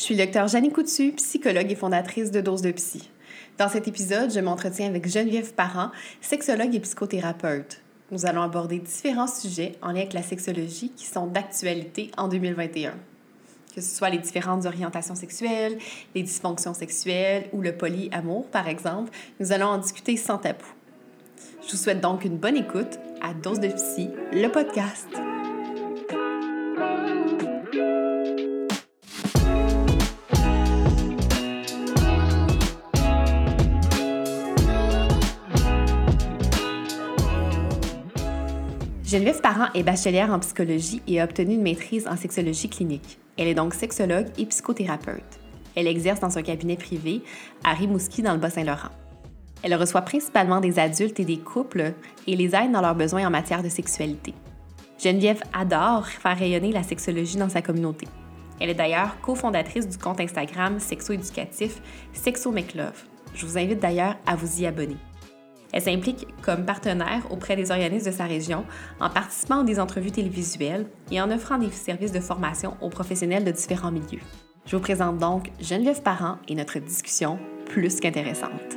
Je suis le docteur Jeannie Coutu, psychologue et fondatrice de Dose de Psy. Dans cet épisode, je m'entretiens avec Geneviève Parent, sexologue et psychothérapeute. Nous allons aborder différents sujets en lien avec la sexologie qui sont d'actualité en 2021. Que ce soit les différentes orientations sexuelles, les dysfonctions sexuelles ou le polyamour, par exemple, nous allons en discuter sans tabou. Je vous souhaite donc une bonne écoute à Dose de Psy, le podcast. Geneviève Parent est bachelière en psychologie et a obtenu une maîtrise en sexologie clinique. Elle est donc sexologue et psychothérapeute. Elle exerce dans un cabinet privé à Rimouski dans le Bas-Saint-Laurent. Elle reçoit principalement des adultes et des couples et les aide dans leurs besoins en matière de sexualité. Geneviève adore faire rayonner la sexologie dans sa communauté. Elle est d'ailleurs cofondatrice du compte Instagram sexo-éducatif Sexo Love. Je vous invite d'ailleurs à vous y abonner. Elle s'implique comme partenaire auprès des organismes de sa région en participant à des entrevues télévisuelles et en offrant des services de formation aux professionnels de différents milieux. Je vous présente donc Geneviève Parent et notre discussion plus qu'intéressante.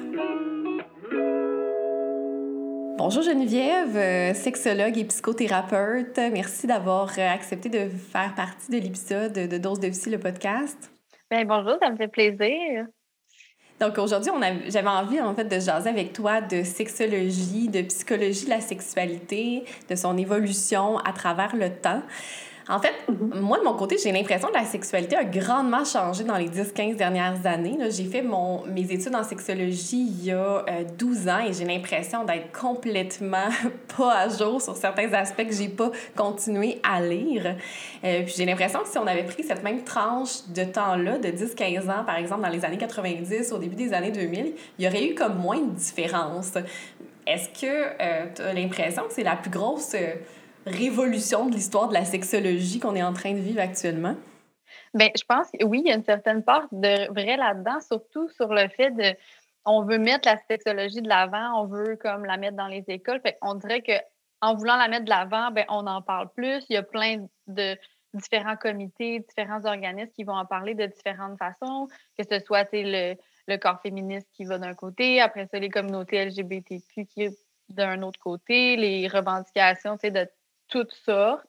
Bonjour Geneviève, euh, sexologue et psychothérapeute. Merci d'avoir euh, accepté de faire partie de l'épisode de Dose de Psy, le podcast. Bien, bonjour, ça me fait plaisir. Donc aujourd'hui, j'avais envie en fait de jaser avec toi de sexologie, de psychologie de la sexualité, de son évolution à travers le temps. En fait, mhm. moi, de mon côté, j'ai l'impression que la sexualité a grandement changé dans les 10-15 dernières années. J'ai fait mon, mes études en sexologie il y a 12 euh, ans et j'ai l'impression d'être complètement pas à jour sur certains aspects que j'ai pas continué à lire. Euh, puis j'ai l'impression que si on avait pris cette même tranche de temps-là, de 10-15 ans, par exemple, dans les années 90, au début des années 2000, il y aurait eu comme moins de différence. Est-ce que euh, tu as l'impression que c'est la plus grosse révolution de l'histoire de la sexologie qu'on est en train de vivre actuellement? Bien, je pense que oui, il y a une certaine part de vrai là-dedans, surtout sur le fait de on veut mettre la sexologie de l'avant, on veut comme la mettre dans les écoles. On dirait que en voulant la mettre de l'avant, ben on en parle plus. Il y a plein de différents comités, différents organismes qui vont en parler de différentes façons, que ce soit le, le corps féministe qui va d'un côté, après ça, les communautés LGBTQ qui d'un autre côté, les revendications de toutes sortes.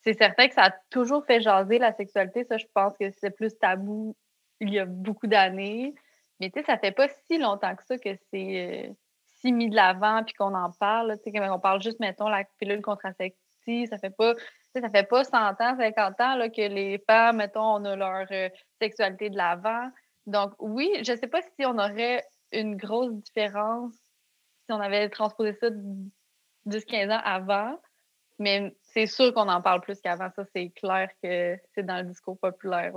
C'est certain que ça a toujours fait jaser la sexualité. Ça, je pense que c'est plus tabou il y a beaucoup d'années. Mais tu sais, ça fait pas si longtemps que ça que c'est euh, si mis de l'avant puis qu'on en parle. Tu sais, on parle juste, mettons, la pilule contraceptive. Ça fait pas, ça fait pas 100 ans, 50 ans là, que les femmes, mettons, on a leur euh, sexualité de l'avant. Donc, oui, je sais pas si on aurait une grosse différence si on avait transposé ça 10-15 ans avant. Mais c'est sûr qu'on en parle plus qu'avant. Ça, c'est clair que c'est dans le discours populaire.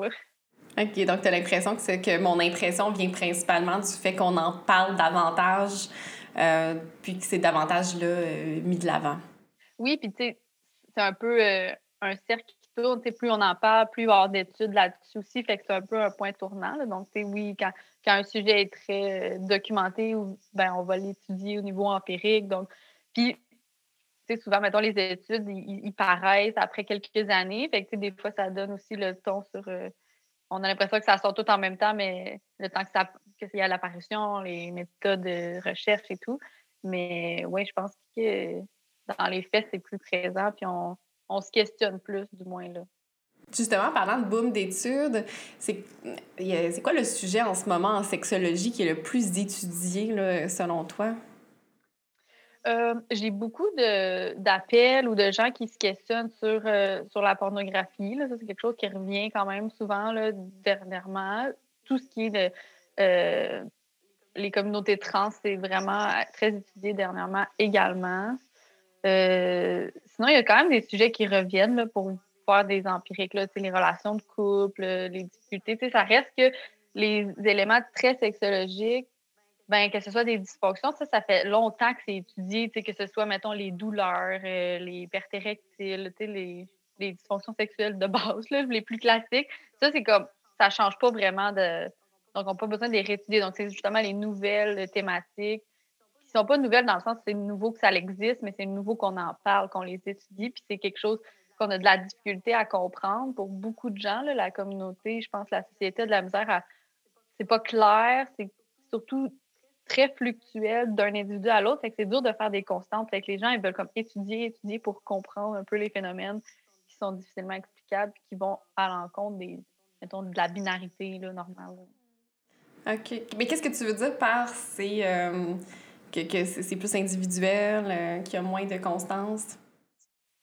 OK, donc tu as l'impression que, que mon impression vient principalement du fait qu'on en parle davantage, euh, puis que c'est davantage là, euh, mis de l'avant. Oui, puis tu sais, c'est un peu euh, un cercle qui tourne. Plus on en parle, plus il va y avoir d'études là-dessus aussi. Fait que c'est un peu un point tournant. Donc, tu sais, oui, quand, quand, un sujet est très documenté, ben, on va l'étudier au niveau empirique. Donc, puis souvent, mettons, les études, ils, paraissent après quelques années. Fait que, des fois, ça donne aussi le ton sur. Euh, on a l'impression que ça sort tout en même temps, mais le temps que ça qu'il y a l'apparition, les méthodes de recherche et tout. Mais oui, je pense que dans les faits, c'est plus présent, puis on, on, se questionne plus, du moins là. Justement, parlant de boom d'études, c'est quoi le sujet en ce moment en sexologie qui est le plus étudié, là, selon toi? Euh, j'ai beaucoup d'appels ou de gens qui se questionnent sur, euh, sur la pornographie. Là. Ça, c'est quelque chose qui revient quand même souvent là, dernièrement. Tout ce qui est de, euh, les communautés trans, c'est vraiment très étudié dernièrement également. sinon, il y a quand même des sujets qui reviennent là, pour faire des empiriques, là, les relations de couple, les difficultés. Ça reste que les éléments très sexologiques ben, que ce soit des dysfonctions, ça, ça fait longtemps que c'est étudié, que ce soit, mettons, les douleurs, euh, les pertes érectiles, les, les dysfonctions sexuelles de base, les plus classiques. Ça, c'est comme, ça change pas vraiment de. Donc, on n'a pas besoin de les réétudier. Donc, c'est justement les nouvelles thématiques qui sont pas nouvelles dans le sens c'est nouveau que ça existe, mais c'est nouveau qu'on en parle, qu'on les étudie, puis c'est quelque chose qu'on a de la difficulté à comprendre pour beaucoup de gens, là, la communauté, je pense, la société de la misère, c'est pas clair, c'est surtout très fluctuel d'un individu à l'autre, c'est dur de faire des constantes. Fait que les gens, ils veulent comme étudier, étudier pour comprendre un peu les phénomènes qui sont difficilement explicables, qui vont à l'encontre des, mettons, de la binarité là, normale. OK. Mais qu'est-ce que tu veux dire par c'est euh, que, que c'est plus individuel, euh, qu'il y a moins de constance?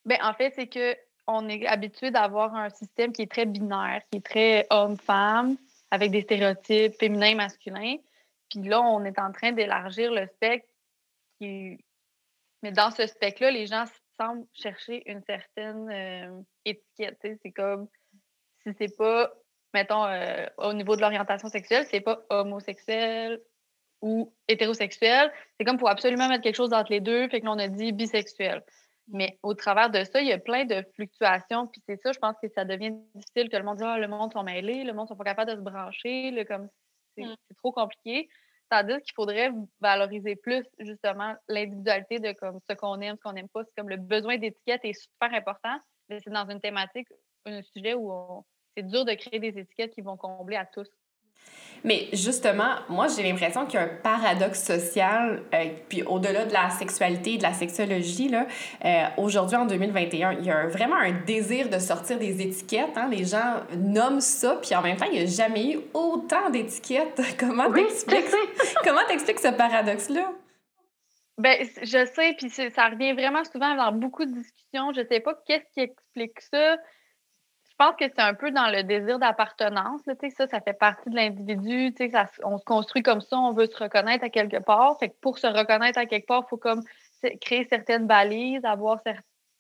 Bien, en fait, c'est que on est habitué d'avoir un système qui est très binaire, qui est très homme-femme, avec des stéréotypes féminins masculins. Puis là, on est en train d'élargir le spectre. Mais dans ce spectre-là, les gens semblent chercher une certaine euh, étiquette. C'est comme si c'est pas mettons, euh, au niveau de l'orientation sexuelle, c'est pas homosexuel ou hétérosexuel. C'est comme pour absolument mettre quelque chose entre les deux, fait que l'on a dit bisexuel. Mais au travers de ça, il y a plein de fluctuations. Puis c'est ça, je pense que ça devient difficile que le monde dise ah, le monde sont mêlés, le monde sont pas capables de se brancher, comme c'est mm. trop compliqué. Tandis qu'il faudrait valoriser plus justement l'individualité de comme ce qu'on aime, ce qu'on n'aime pas. C'est comme le besoin d'étiquette est super important, mais c'est dans une thématique, un sujet où on, c'est dur de créer des étiquettes qui vont combler à tous. Mais justement, moi, j'ai l'impression qu'il y a un paradoxe social, euh, puis au-delà de la sexualité et de la sexologie, là, euh, aujourd'hui, en 2021, il y a vraiment un désir de sortir des étiquettes. Hein? Les gens nomment ça, puis en même temps, il n'y a jamais eu autant d'étiquettes. Comment t'expliques Comment t'expliques ce paradoxe-là? Ben, je sais, puis ça revient vraiment souvent dans beaucoup de discussions. Je sais pas qu'est-ce qui explique ça. Je pense que c'est un peu dans le désir d'appartenance. Ça, ça fait partie de l'individu. On se construit comme ça, on veut se reconnaître à quelque part. Fait que pour se reconnaître à quelque part, il faut comme créer certaines balises, avoir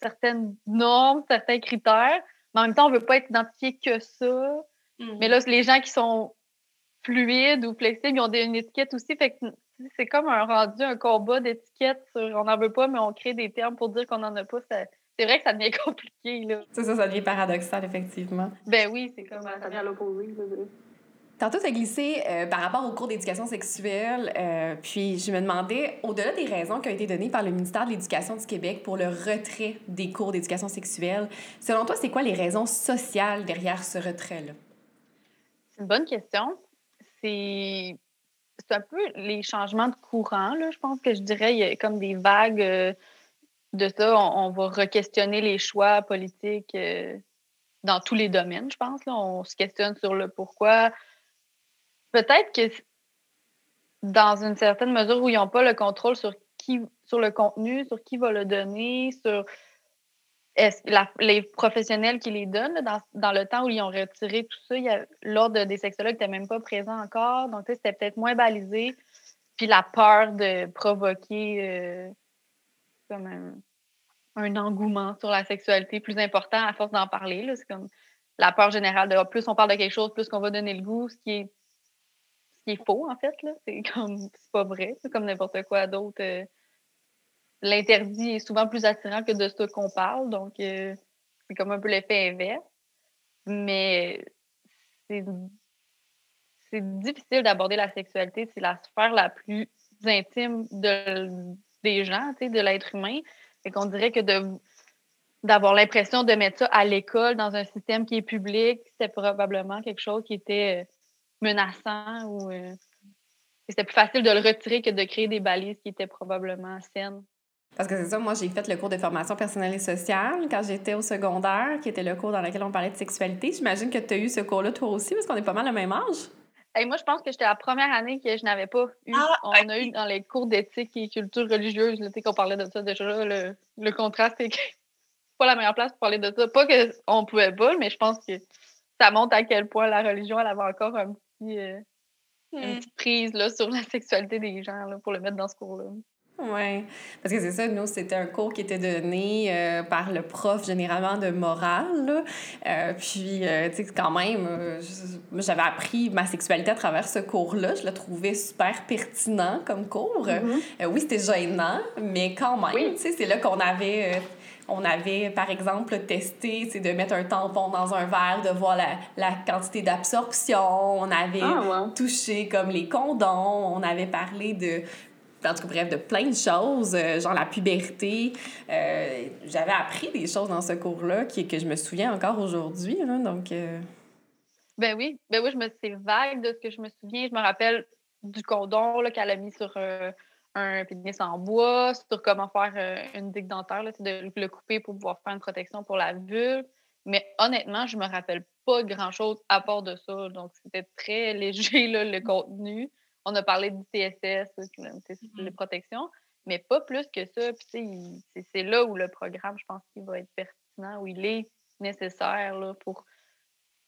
certaines normes, certains critères. Mais en même temps, on ne veut pas être identifié que ça. Mais là, les gens qui sont fluides ou flexibles, ils ont une étiquette aussi. Fait que c'est comme un rendu, un combat d'étiquettes sur on n'en veut pas, mais on crée des termes pour dire qu'on n'en a pas c'est vrai que ça devient compliqué. Là. C'est ça, ça devient paradoxal, effectivement. Ben oui, c'est comme ça devient à l'opposé. Tantôt, tu as glissé euh, par rapport au cours d'éducation sexuelle, euh, puis je me demandais, au-delà des raisons qui ont été données par le ministère de l'Éducation du Québec pour le retrait des cours d'éducation sexuelle, selon toi, c'est quoi les raisons sociales derrière ce retrait-là? C'est une bonne question. C'est un peu les changements de courant, là, je pense que je dirais, il y a comme des vagues. Euh, de ça, on, va re-questionner les choix politiques euh, dans tous les domaines, je pense. On se questionne sur le pourquoi. Peut-être que dans une certaine mesure où ils n'ont pas le contrôle sur qui sur le contenu, sur qui va le donner, sur les professionnels qui les donnent, dans, le temps où ils ont retiré tout ça, l'ordre des sexologues n'était même pas présent encore. Donc, c'était peut-être moins balisé. Puis la peur de provoquer euh, comme engouement sur la sexualité plus important à force d'en parler. C'est comme la peur générale de ah, plus on parle de quelque chose, plus qu'on va donner le goût, ce qui est, ce qui est faux, en fait. C'est comme c'est pas vrai. C'est comme n'importe quoi d'autre. Euh, l'interdit est souvent plus attirant que de ce qu'on parle. Donc, euh, c'est comme un peu l'effet inverse. Mais c'est difficile d'aborder la sexualité. C'est la sphère la plus intime de, des gens, de l'être humain. Et qu'on dirait que d'avoir l'impression de mettre ça à l'école dans un système qui est public, c'est probablement quelque chose qui était euh, menaçant ou euh, c'était plus facile de le retirer que de créer des balises qui étaient probablement saines. Parce que c'est ça, moi j'ai fait le cours de formation personnelle et sociale quand j'étais au secondaire, qui était le cours dans lequel on parlait de sexualité. J'imagine que tu as eu ce cours-là toi aussi, parce qu'on est pas mal le même âge moi, je pense que j'étais la première année que je n'avais pas eu. Ah, on a eu dans les cours d'éthique et culture religieuse, sais qu'on parlait de ça déjà. Le, le contraste, c'est pas la meilleure place pour parler de ça. Pas qu'on pouvait pas, mais je pense que ça montre à quel point la religion, elle avait encore un petit, euh, une hmm. petite prise là, sur la sexualité des gens là, pour le mettre dans ce cours-là. Oui, parce que c'est ça, nous, c'était un cours qui était donné euh, par le prof généralement de morale. Euh, puis, euh, tu sais, quand même, j'avais appris ma sexualité à travers ce cours-là. Je le trouvais super pertinent comme cours. Mm-hmm. oui, c'était gênant, mais quand même, tu sais, c'est là qu'on avait on avait, par exemple, testé de mettre un tampon dans un verre, de voir la, la quantité d'absorption. On avait ah, touché comme les condoms. On avait parlé de en tout cas, bref, de plein de choses, euh, genre la puberté. Euh, j'avais appris des choses dans ce cours-là qui, que je me souviens encore aujourd'hui. Donc, euh. Ben oui, ben oui, je me c'est vague de ce que je me souviens. Je me rappelle du condom qu'elle a mis sur un pénis en bois, sur comment faire une digue dentaire, là, de le couper pour pouvoir faire une protection pour la vulve. Mais honnêtement, je me rappelle pas grand-chose à part de ça. Donc, c'était très léger, là, le contenu on a parlé du TSS, les mm. protections, mais pas plus que ça. Puis, c'est là où le programme, je pense qu'il va être pertinent, où il est nécessaire là, pour,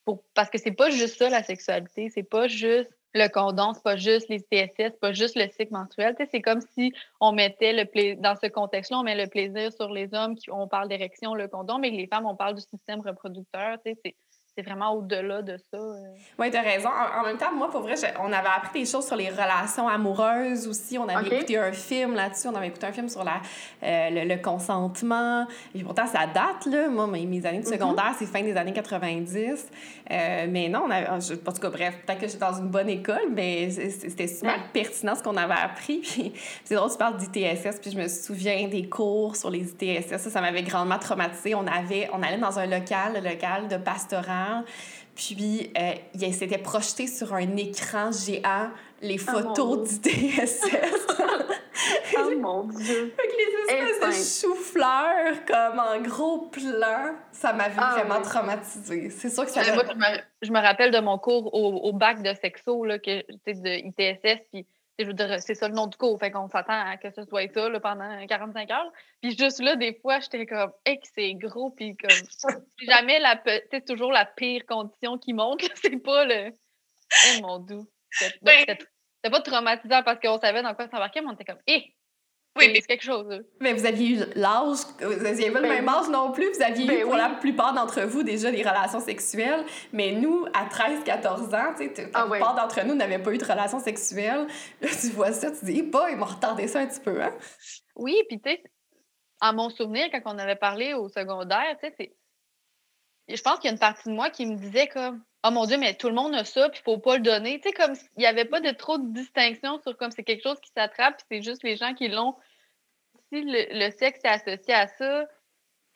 pour. Parce que c'est pas juste ça, la sexualité. C'est pas juste le condom, c'est pas juste les TSS, c'est pas juste le cycle menstruel. C'est comme si on mettait le plaisir, dans ce contexte-là, on met le plaisir sur les hommes qui on parle d'érection, le condom, mais les femmes, on parle du système reproducteur. C'est c'est vraiment au-delà de ça. Euh. Oui, tu as raison. En, même temps, moi, pour vrai, on avait appris des choses sur les relations amoureuses aussi. On avait écouté un film là-dessus. On avait écouté un film sur la, euh, le, consentement. Et pourtant, ça date, là. Moi, mes, années de mm-hmm. secondaire, c'est fin des années 90. Euh, mais non, on avait, en tout cas, bref, peut-être que j'étais dans une bonne école, mais c'était super pertinent ce qu'on avait appris. Puis c'est drôle, tu parles d'ITSS, puis je me souviens des cours sur les ITSS. Ça, ça m'avait grandement traumatisée. On, avait, on allait dans un local, le local de pastorat puis, euh, il s'était projeté sur un écran géant les oh photos du DSS. oh mon Dieu! Fait que les espèces de chou-fleurs, comme en gros plan, ça m'avait ah vraiment traumatisée. C'est sûr que ça... Moi, je me, je me, rappelle de mon cours au, au bac de sexo, là, que, de ITSS, puis je veux dire, c'est ça le nom du cours, fait qu'on s'attend à que ce soit ça là, pendant 45 heures. Puis juste là, des fois, j'étais comme, hey, c'est gros, puis comme, jamais la, c'est toujours la pire condition qui monte, c'est pas le, oh mon doux. C'était pas traumatisant parce qu'on savait dans quoi s'embarquer, mais on était comme, hé, oui, mais c'est quelque chose. Mais vous aviez eu l'âge, vous n'aviez pas le ben même âge non plus. Vous aviez eu, ben pour la plupart d'entre vous, déjà des relations sexuelles. Mais nous, à 13, 14 ans, tu sais, la ah plupart d'entre nous n'avaient pas eu de relations sexuelles. Là, tu vois ça, tu dis, bah, ils m'ont retardé ça un petit peu, hein? Oui, puis tu sais, à mon souvenir, quand on avait parlé au secondaire, tu sais, je pense qu'il y a une partie de moi qui me disait comme Oh mon Dieu, mais tout le monde a ça, puis il faut pas le donner. Tu sais, comme il n'y avait pas de trop de distinction sur comme c'est quelque chose qui s'attrape, puis c'est juste les gens qui l'ont. Si le, sexe est associé à ça,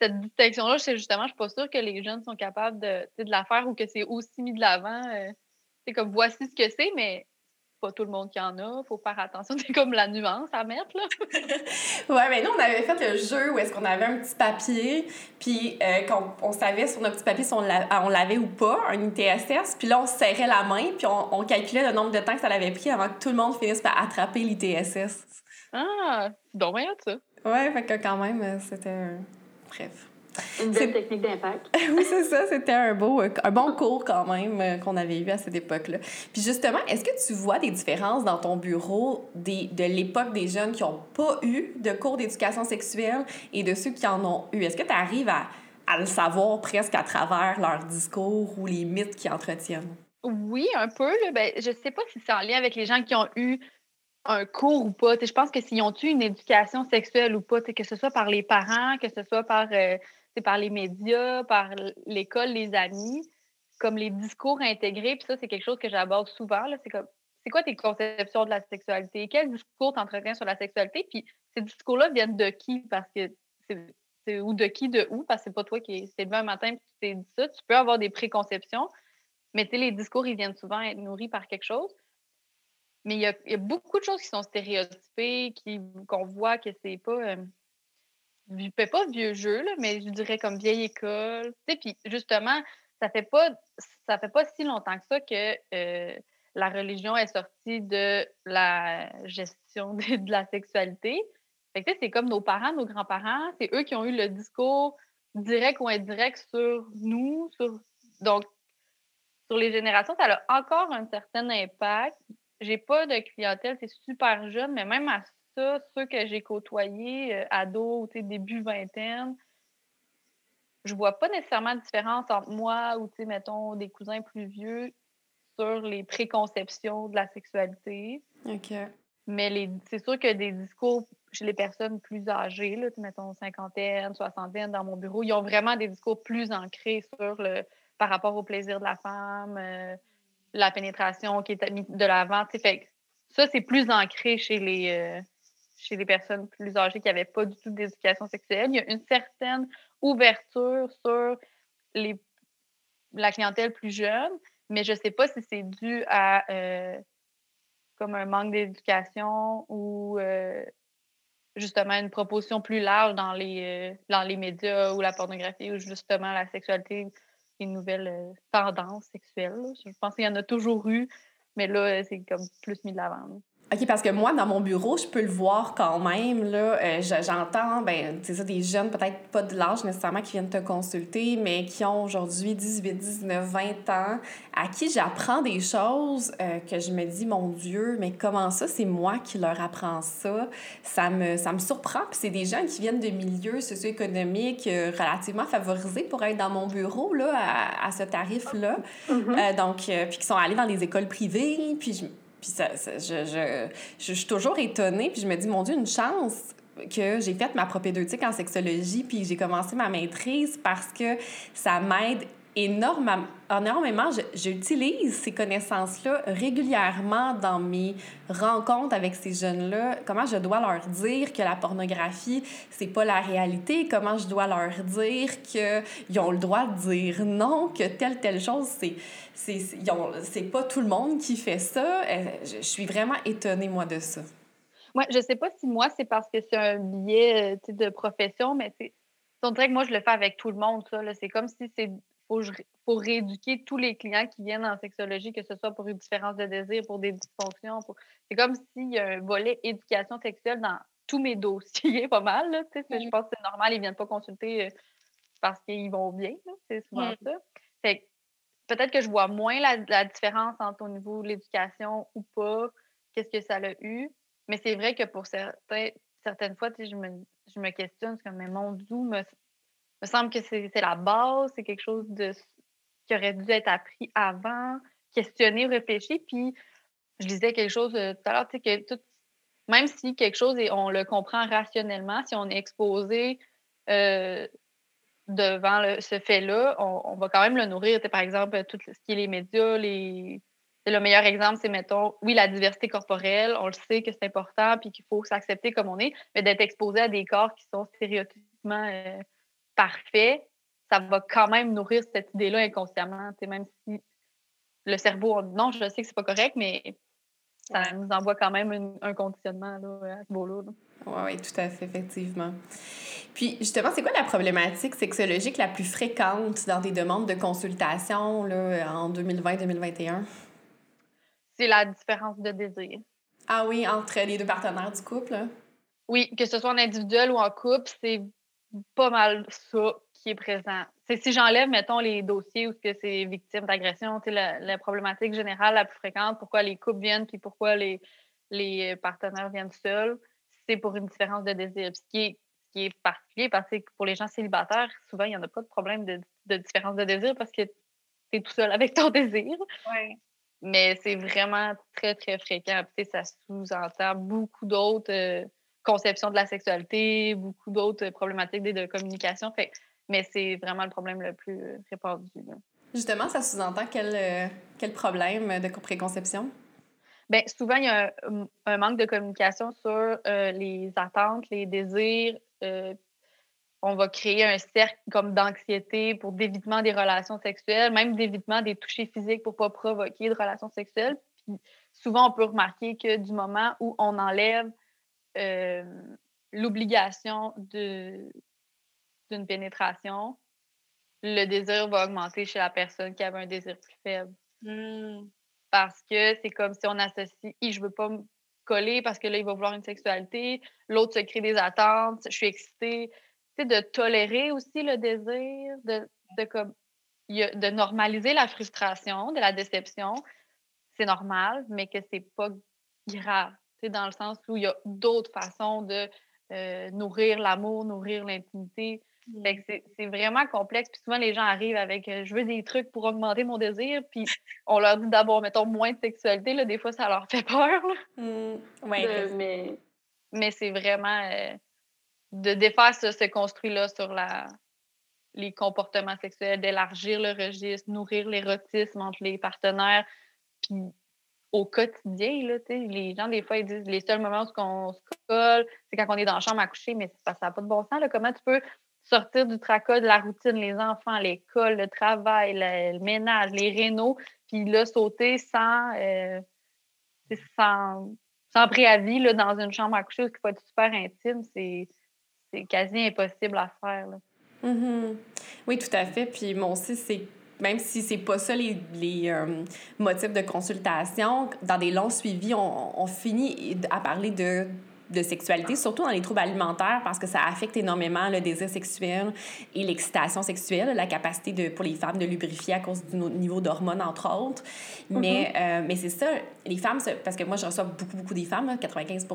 cette distinction-là, c'est justement, je suis pas sûre que les jeunes sont capables de, de la faire ou que c'est aussi mis de l'avant. c'est euh, comme voici ce que c'est, mais pas tout le monde qui en a. faut faire attention. C'est comme la nuance à mettre, là. ouais, mais nous, on avait fait le jeu où est-ce qu'on avait un petit papier, puis euh, on, savait sur notre petit papier si on, l'avait ou pas, un ITSS, puis là, on serrait la main, puis on, calculait le nombre de temps que ça l'avait pris avant que tout le monde finisse par attraper l'ITSS. Ah, donc bien ça. Ouais, fait que quand même, euh, c'était... Bref. Une belle technique d'impact. oui, c'est ça. C'était un, beau, un bon cours quand même euh, qu'on avait eu à cette époque-là. Puis justement, est-ce que tu vois des différences dans ton bureau des, de l'époque des jeunes qui n'ont pas eu de cours d'éducation sexuelle et de ceux qui en ont eu? Est-ce que tu arrives à, à le savoir presque à travers leur discours ou les mythes qu'ils entretiennent? Oui, un peu. Là. Ben, je sais pas si c'est en lien avec les gens qui ont eu un cours ou pas. je pense que s'ils ont eu une éducation sexuelle ou pas, que ce soit par les parents, que ce soit par euh, c'est par les médias, par l'école, les amis, comme les discours intégrés. Puis ça, c'est quelque chose que j'aborde souvent. C'est comme, c'est quoi tes conceptions de la sexualité? Quel discours t'entretiens sur la sexualité? Puis ces discours-là viennent de qui? Parce que c'est ou de qui, de où? Parce que c'est pas toi qui t'es levé un matin et tu t'es dit ça. Tu peux avoir des préconceptions, mais les discours, ils viennent souvent être nourris par quelque chose. Mais il y a, beaucoup de choses qui sont stéréotypées, qu'on voit que c'est pas. Euh, pas vieux jeu, là, mais je dirais comme vieille école. Puis justement, ça fait pas ça fait pas si longtemps que ça que euh, la religion est sortie de la gestion de, la sexualité. c'est comme nos parents, nos grands-parents, c'est eux qui ont eu le discours direct ou indirect sur nous, sur donc sur les générations, ça a encore un certain impact. J'ai pas de clientèle, c'est super jeune, mais même à ça, ceux que j'ai côtoyés, euh, ados, début vingtaine, je vois pas nécessairement de différence entre moi ou, mettons, des cousins plus vieux sur les préconceptions de la sexualité. OK. Mais c'est sûr que des discours chez les personnes plus âgées, là, mettons cinquantaine, soixantaine dans mon bureau, ils ont vraiment des discours plus ancrés sur le par rapport au plaisir de la femme, euh, la pénétration qui est mise de l'avant. Ça, c'est plus ancré chez les, euh, chez les personnes plus âgées qui n'avaient pas du tout d'éducation sexuelle. Il y a une certaine ouverture sur les, la clientèle plus jeune, mais je ne sais pas si c'est dû à euh, comme un manque d'éducation ou euh, justement une proposition plus large dans les, euh, dans les médias ou la pornographie ou justement la sexualité, une nouvelle tendance sexuelle. Je pense qu'il y en a toujours eu, mais là, c'est comme plus mis de l'avant. OK, parce que moi, dans mon bureau, je peux le voir quand même. Là, euh, j'entends, ben, c'est ça, des jeunes, peut-être pas de l'âge nécessairement, qui viennent te consulter, mais qui ont aujourd'hui 18, 19, 20 ans, à qui j'apprends des choses euh, que je me dis, mon Dieu, mais comment ça, c'est moi qui leur apprends ça? Ça me, ça me surprend. Puis c'est des gens qui viennent de milieux socio-économiques euh, relativement favorisés pour être dans mon bureau, là, à, à ce tarif-là. Mm-hmm. donc, puis qui sont allés dans des écoles privées, puis je puis ça, je, je, je, suis toujours étonnée, puis je me dis, mon Dieu, une chance que j'ai fait ma propédeutique en sexologie, puis j'ai commencé ma maîtrise parce que ça m'aide énormément. énormément. J'utilise ces connaissances-là régulièrement dans mes rencontres avec ces jeunes-là. Comment je dois leur dire que la pornographie, c'est pas la réalité? Comment je dois leur dire qu'ils ont le droit de dire non, que telle, telle chose, c'est c'est pas tout le monde qui fait ça. Euh, je, suis vraiment étonnée, moi, de ça. Moi, je sais pas si moi, c'est parce que c'est un biais euh, de profession, mais c'est. On dirait que moi, je le fais avec tout le monde, ça. C'est comme si c'est faut, faut rééduquer tous les clients qui viennent en sexologie, que ce soit pour une différence de désir, pour des dysfonctions. C'est comme s'il y a un volet éducation sexuelle dans tous mes dossiers, pas mal. Là, Je pense que c'est normal, ils ne viennent pas consulter euh, parce qu'ils vont bien. C'est souvent ça. Fait peut-être que je vois moins la, différence entre au niveau de l'éducation ou pas, qu'est-ce que ça a eu. Mais c'est vrai que pour certains, certaines fois, je me, je me questionne, comme, mais mon doux me, me semble que c'est la base, c'est quelque chose de, qui aurait dû être appris avant, questionner, réfléchir. Puis, je disais quelque chose euh, tout à l'heure, que tout, même si quelque chose, et on le comprend rationnellement, si on est exposé euh, devant ce fait-là, on, va quand même le nourrir. Par exemple, tout ce qui est les médias, les... le meilleur exemple, c'est, mettons, oui, la diversité corporelle, on le sait que c'est important puis qu'il faut s'accepter comme on est, mais d'être exposé à des corps qui sont stéréotypiquement euh, parfaits, ça va quand même nourrir cette idée-là inconsciemment, même si le cerveau, non, je sais que c'est pas correct, mais ça nous envoie quand même un conditionnement là, à ce beau-là. Oui, oui, tout à fait, effectivement. Puis, justement, c'est quoi la problématique sexologique la plus fréquente dans des demandes de consultation là, en 2020-2021? C'est la différence de désir. Ah oui, entre les deux partenaires du couple? Oui, que ce soit en individuel ou en couple, c'est pas mal ça qui est présent. C'est si j'enlève, mettons, les dossiers où c'est victime d'agression, la, la problématique générale la plus fréquente, pourquoi les couples viennent, puis pourquoi les, les partenaires viennent seuls, c'est pour une différence de désir. ce qui est, qui est particulier, parce que pour les gens célibataires, souvent, il n'y en a pas de problème de, de différence de désir parce que tu es tout seul avec ton désir. Mais c'est vraiment très, très fréquent. ça sous-entend beaucoup d'autres euh, conceptions de la sexualité, beaucoup d'autres problématiques de communication. Fait, mais c'est vraiment le problème le plus euh, répandu. Justement, ça sous-entend quel, euh, quel problème de préconception? Bien, souvent, il y a un, manque de communication sur euh, les attentes, les désirs. Euh, on va créer un cercle comme d'anxiété pour d'évitement des relations sexuelles, même d'évitement des touchés physiques pour ne pas provoquer de relations sexuelles. Puis, souvent, on peut remarquer que du moment où on enlève euh, l'obligation d'une pénétration, le désir va augmenter chez la personne qui avait un désir plus faible. Mmh parce que c'est comme si on associe je veux pas me coller parce que là, il va vouloir une sexualité, l'autre se crée des attentes, je suis excitée. Tu sais, de tolérer aussi le désir, de, de, comme, de normaliser la frustration, de la déception, c'est normal, mais que c'est pas grave. Dans le sens où il y a d'autres façons de euh, nourrir l'amour, nourrir l'intimité. Mmh. c'est vraiment complexe. Puis souvent, les gens arrivent avec euh, je veux des trucs pour augmenter mon désir. Puis on leur dit d'abord, mettons, moins de sexualité. Là, des fois, ça leur fait peur. Mmh. mais mais c'est vraiment euh, de défaire ce, ce construit-là sur la, les comportements sexuels, d'élargir le registre, nourrir l'érotisme entre les partenaires. Puis au quotidien. Là, les gens, des fois, ils disent les seuls moments où on se colle, c'est quand on est dans la chambre à coucher, mais ça n'a pas de bon sens. Là. Comment tu peux sortir du tracas de la routine, les enfants, l'école, le travail, le, ménage, les rénaux, puis là, sauter sans, euh, sans, sans, préavis là, dans une chambre à coucher, qui faut être super intime, c'est quasi impossible à faire. Là. Mm-hmm. Oui, tout à fait. Puis moi aussi, c'est même si c'est pas ça les, les euh, motifs de consultation, dans des longs suivis, on, on finit à parler de de sexualité, surtout dans les troubles alimentaires, parce que ça affecte énormément le désir sexuel et l'excitation sexuelle, la capacité de, pour les femmes de lubrifier à cause du niveau d'hormones, entre autres. Mais, mm-hmm. euh, mais c'est ça, les femmes, parce que moi, je reçois beaucoup, beaucoup des femmes, 95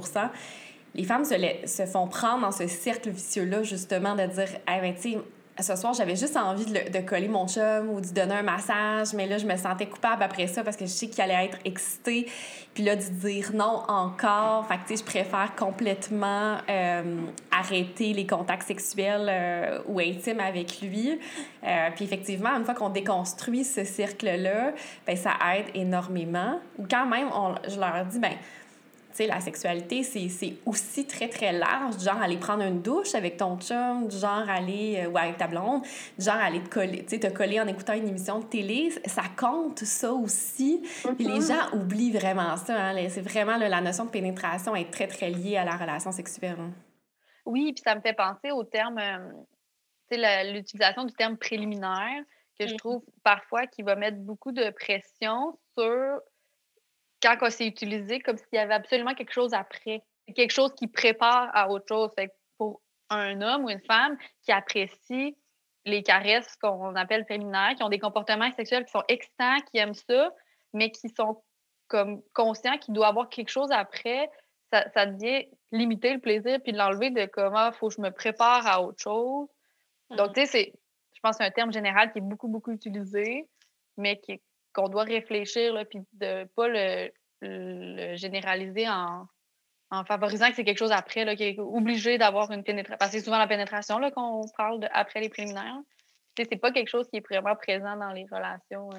les femmes se, se, font prendre dans ce cercle vicieux-là, justement, de dire, hey, ben, tu sais, ce soir, j'avais juste envie de, de, coller mon chum ou de donner un massage, mais là, je me sentais coupable après ça parce que je sais qu'il allait être excité. Puis là, de dire non encore. Fait que, tu sais, je préfère complètement euh, arrêter les contacts sexuels euh, ou intimes avec lui. Euh, puis effectivement, une fois qu'on déconstruit ce cercle-là, ben ça aide énormément. Ou quand même, on, je leur dis, ben la sexualité, c'est aussi très, très large. Du genre aller prendre une douche avec ton chum, du genre aller, euh, ou avec ta blonde, du genre aller te coller, te coller en écoutant une émission de télé. Ça compte, ça aussi. Puis les mm-hmm. gens oublient vraiment ça. Hein. C'est vraiment la notion de pénétration est très, très liée à la relation sexuelle. Hein. Oui, puis ça me fait penser au terme, euh, l'utilisation du terme préliminaire, que je mm-hmm. trouve parfois qui va mettre beaucoup de pression sur quand c'est utilisé comme s'il y avait absolument quelque chose après. quelque chose qui prépare à autre chose. Fait pour un homme ou une femme qui apprécie les caresses qu'on appelle féminines, qui ont des comportements sexuels qui sont excitants, qui aiment ça, mais qui sont comme conscients qu'il doit avoir quelque chose après, ça, ça devient limiter le plaisir puis l'enlever de comment il faut que je me prépare à autre chose. Donc, mmh. tu sais, je pense que c'est un terme général qui est beaucoup, beaucoup utilisé, mais qui est qu'on doit réfléchir, là, puis de pas le, généraliser en, favorisant que c'est quelque chose après, là, qui est obligé d'avoir une pénétration. Parce que c'est souvent la pénétration là, qu'on parle de, après les préliminaires. C'est pas quelque chose qui est vraiment présent dans les relations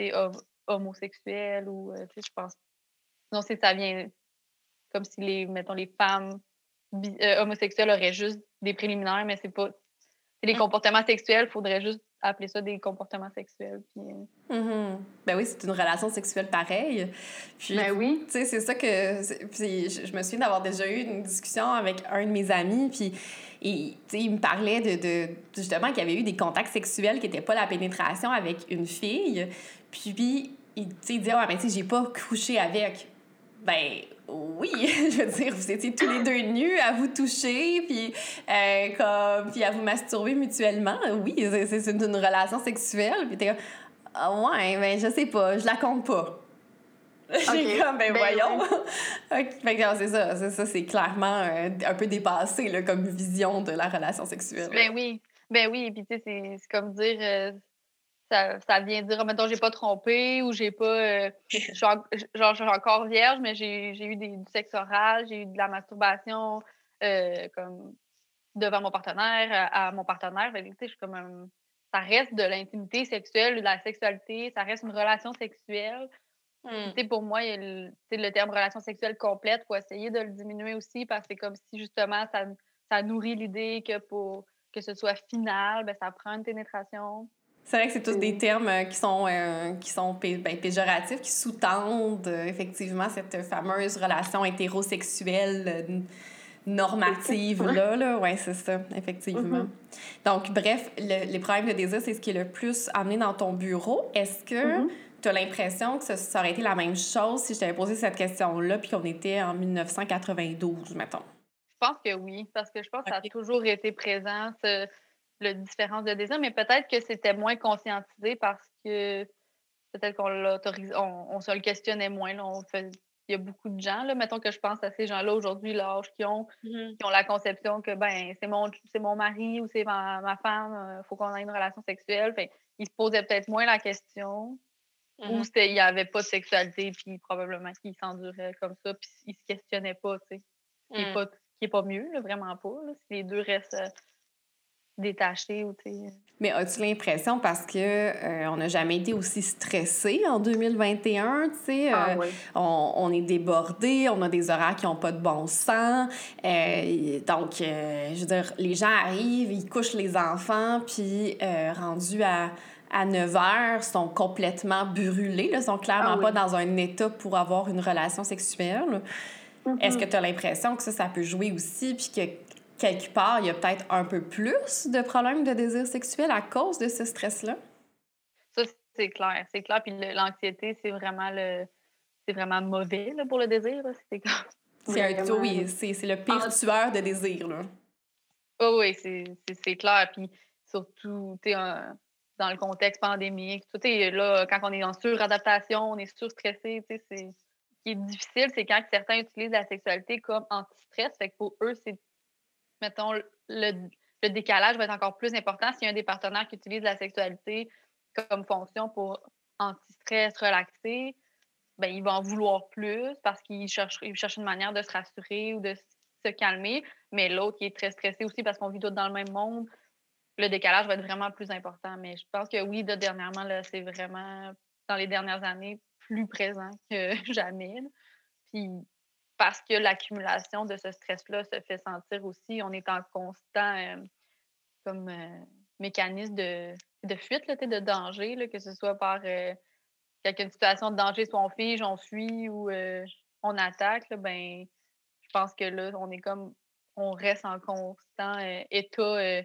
euh, homosexuelles ou, euh, je pense. Non, c'est ça vient comme si les, mettons, les femmes euh, homosexuelles auraient juste des préliminaires, mais c'est pas. Les mmh. comportements sexuels, il faudrait juste appeler ça des comportements sexuels. Puis, euh, mm-hmm. Ben oui, c'est une relation sexuelle pareille. Puis, ben oui. Tu sais, c'est ça que. Puis, je, me souviens d'avoir déjà eu une discussion avec un de mes amis, puis et, il me parlait de, de justement qu'il y avait eu des contacts sexuels qui n'étaient pas la pénétration avec une fille. Puis, il, il dit, ah, mais tu sais, j'ai pas couché avec. Ben oui, je veux dire, vous étiez tous les deux nus à vous toucher, puis, euh, comme, puis à vous masturber mutuellement. Oui, c'est une, relation sexuelle. Puis t'es comme, ah ouais, mais je sais pas, je la compte pas. J'ai comme, ben, ben voyons. Fait c'est ça, c'est ça, c'est clairement euh, un peu dépassé là, comme vision de la relation sexuelle. Ben oui, ben oui, puis tu sais, c'est comme dire, euh, ça, ça, vient dire, mettons, j'ai pas trompé ou j'ai pas. Euh, je, suis genre, je suis encore vierge, mais j'ai eu des, du sexe oral, j'ai eu de la masturbation euh, comme devant mon partenaire, à, mon partenaire. Fait, je suis comme ça reste de l'intimité sexuelle, de la sexualité, ça reste une relation sexuelle. Mmh. Pour moi, le, le terme relation sexuelle complète, il faut essayer de le diminuer aussi parce que c'est comme si justement ça, ça nourrit l'idée que pour que ce soit final, ben, ça prend une pénétration. C'est vrai que c'est tous des termes euh, qui sont, euh, qui sont ben, péjoratifs, qui sous-tendent euh, effectivement cette fameuse relation hétérosexuelle normative là, là. Ouais, c'est ça, effectivement. Mm-hmm. Donc, bref, les problèmes de désir, c'est ce qui est le plus amené dans ton bureau. Est-ce que mm-hmm. tu as l'impression que ça, ça, aurait été la même chose si je t'avais posé cette question-là puis qu'on était en 1992, mettons? Je pense que oui, parce que je pense que ça a toujours été présent le différence de désir, mais peut-être que c'était moins conscientisé parce que peut-être qu'on l'autorise, on, se le questionnait moins. il y a beaucoup de gens, là, mettons que je pense à ces gens-là aujourd'hui, l'âge qui ont, mm-hmm. qui ont la conception que ben c'est mon, c'est mon mari ou c'est ma, femme, il euh, faut qu'on ait une relation sexuelle. ils se posaient peut-être moins la question. Ou mm-hmm. il n'y avait pas de sexualité, puis probablement qu'ils s'enduraient comme ça, puis ils se questionnaient pas, tu sais. Qui n'est mm. pas, mieux, vraiment pas. si les deux restent euh, détaché ou tu Mais as-tu l'impression, parce que euh, on n'a jamais été aussi stressé en 2021, tu sais, Ah, euh, oui. on, on est débordé, on a des horaires qui n'ont pas de bon sens. euh, donc, je veux dire, les gens arrivent, ils couchent les enfants, puis rendus à, à 9 heures, sont complètement brûlés, là, sont clairement Ah oui. pas dans un état pour avoir une relation sexuelle. Est-ce que tu as l'impression que ça, ça peut jouer aussi, puis que quelque part, il y a peut-être un peu plus de problèmes de désir sexuel à cause de ce stress-là? Ça, c'est clair. C'est clair. Puis l'anxiété, c'est vraiment le. C'est vraiment mauvais là, pour le désir. C'est comme. C'est un Vraiment. oui, c'est c'est le pire Ah. tueur de désir, là. Oh, oui, c'est c'est- c'est clair. Puis surtout, tu un- dans le contexte pandémique, tout est là, quand on est en suradaptation, on est surstressé, tu sais, c'est. Ce qui est difficile, c'est quand certains utilisent la sexualité comme anti-stress. Fait que pour eux, c'est. Mettons, le, le décalage va être encore plus important s'il y a un des partenaires qui utilise la sexualité comme fonction pour anti-stress, relaxer. Ben, il va en vouloir plus parce qu'il cherche, une manière de se rassurer ou de se calmer. Mais l'autre qui est très stressé aussi parce qu'on vit tous dans le même monde, le décalage va être vraiment plus important. Mais je pense que oui, là, dernièrement, c'est vraiment, dans les dernières années, plus présent que jamais. Puis parce que l'accumulation de ce stress-là se fait sentir aussi, on est en constant euh, comme euh, mécanisme de, de fuite, là, de danger, là, que ce soit par euh, une situation de danger, soit on fige, on fuit ou euh, on attaque, ben je pense que là, on est comme on reste en constant état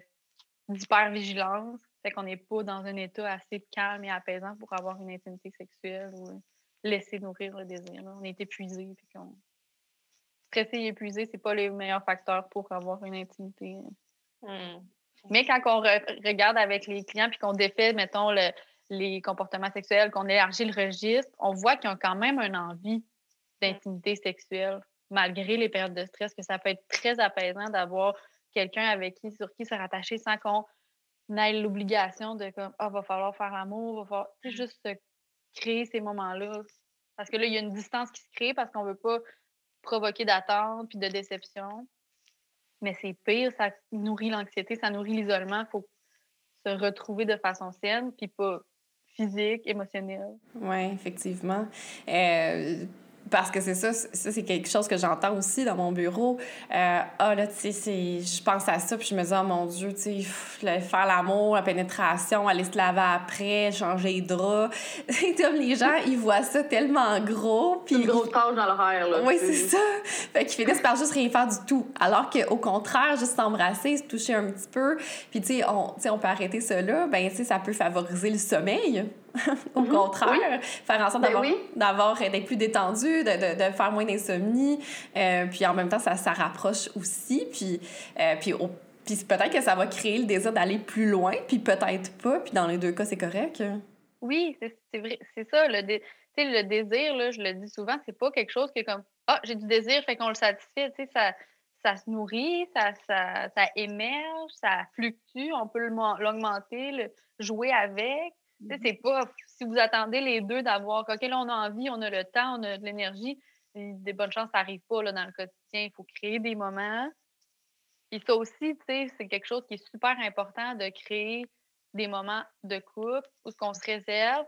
d'hypervigilance. Fait qu'on n'est pas dans un état assez calme et apaisant pour avoir une intimité sexuelle ou laisser nourrir le désir. On est épuisé. Puis qu'on... Stressé et épuisé, c'est pas les meilleurs facteurs pour avoir une intimité. Hmm. Mais quand on re- regarde avec les clients puis qu'on défait, mettons, le- les comportements sexuels, qu'on élargit le registre, on voit qu'ils ont quand même une envie d'intimité sexuelle, malgré les périodes de stress, que ça peut être très apaisant d'avoir quelqu'un avec qui, sur qui se rattacher sans qu'on ait l'obligation de comme, ah, va falloir faire l'amour, va falloir, tu sais, juste se créer ces moments-là. Parce que là, il y a une distance qui se crée parce qu'on veut pas provoquer d'attente puis de déception. Mais c'est pire, ça nourrit l'anxiété, ça nourrit l'isolement. Il faut se retrouver de façon saine, puis pas physique, émotionnelle. Oui, effectivement. Euh, parce que c'est ça, ça c'est quelque chose que j'entends aussi dans mon bureau. Euh, ah là, tu sais, je pense à ça, puis je me dis, oh mon Dieu, tu sais, faire l'amour, la pénétration, aller se laver après, changer les draps. C'est comme les gens, ils voient ça tellement gros, puis... Une grosse tâche dans l'horaire, là. Oui, c'est ça. Fait qu'ils finissent par juste rien faire du tout. Alors qu'au contraire, juste s'embrasser, se toucher un petit peu, puis tu sais, on, on peut arrêter là, ben tu sais, ça peut favoriser le sommeil. au Mhm, contraire, faire en sorte Ben d'avoir, oui. d'avoir d'être plus détendu, de, de, de faire moins d'insomnie, euh, puis en même temps, ça, ça rapproche aussi, puis, euh, puis, peut-être que ça va créer le désir d'aller plus loin, puis peut-être pas, puis dans les deux cas, c'est correct. Oui, c'est vrai, c'est ça. Le, dé- désir, là, je le dis souvent, c'est pas quelque chose que comme Ah, j'ai du désir, fait qu'on le satisfait. Tu sais, ça, ça se nourrit, ça, ça, ça émerge, ça fluctue, on peut l'augmenter, le, jouer avec. C'est pas si vous attendez les deux d'avoir OK, là, on a envie, on a le temps, on a de l'énergie, des bonnes chances, ça n'arrive pas là, dans le quotidien. Il faut créer des moments. Puis ça aussi, c'est quelque chose qui est super important de créer des moments de couple où ce qu'on se réserve.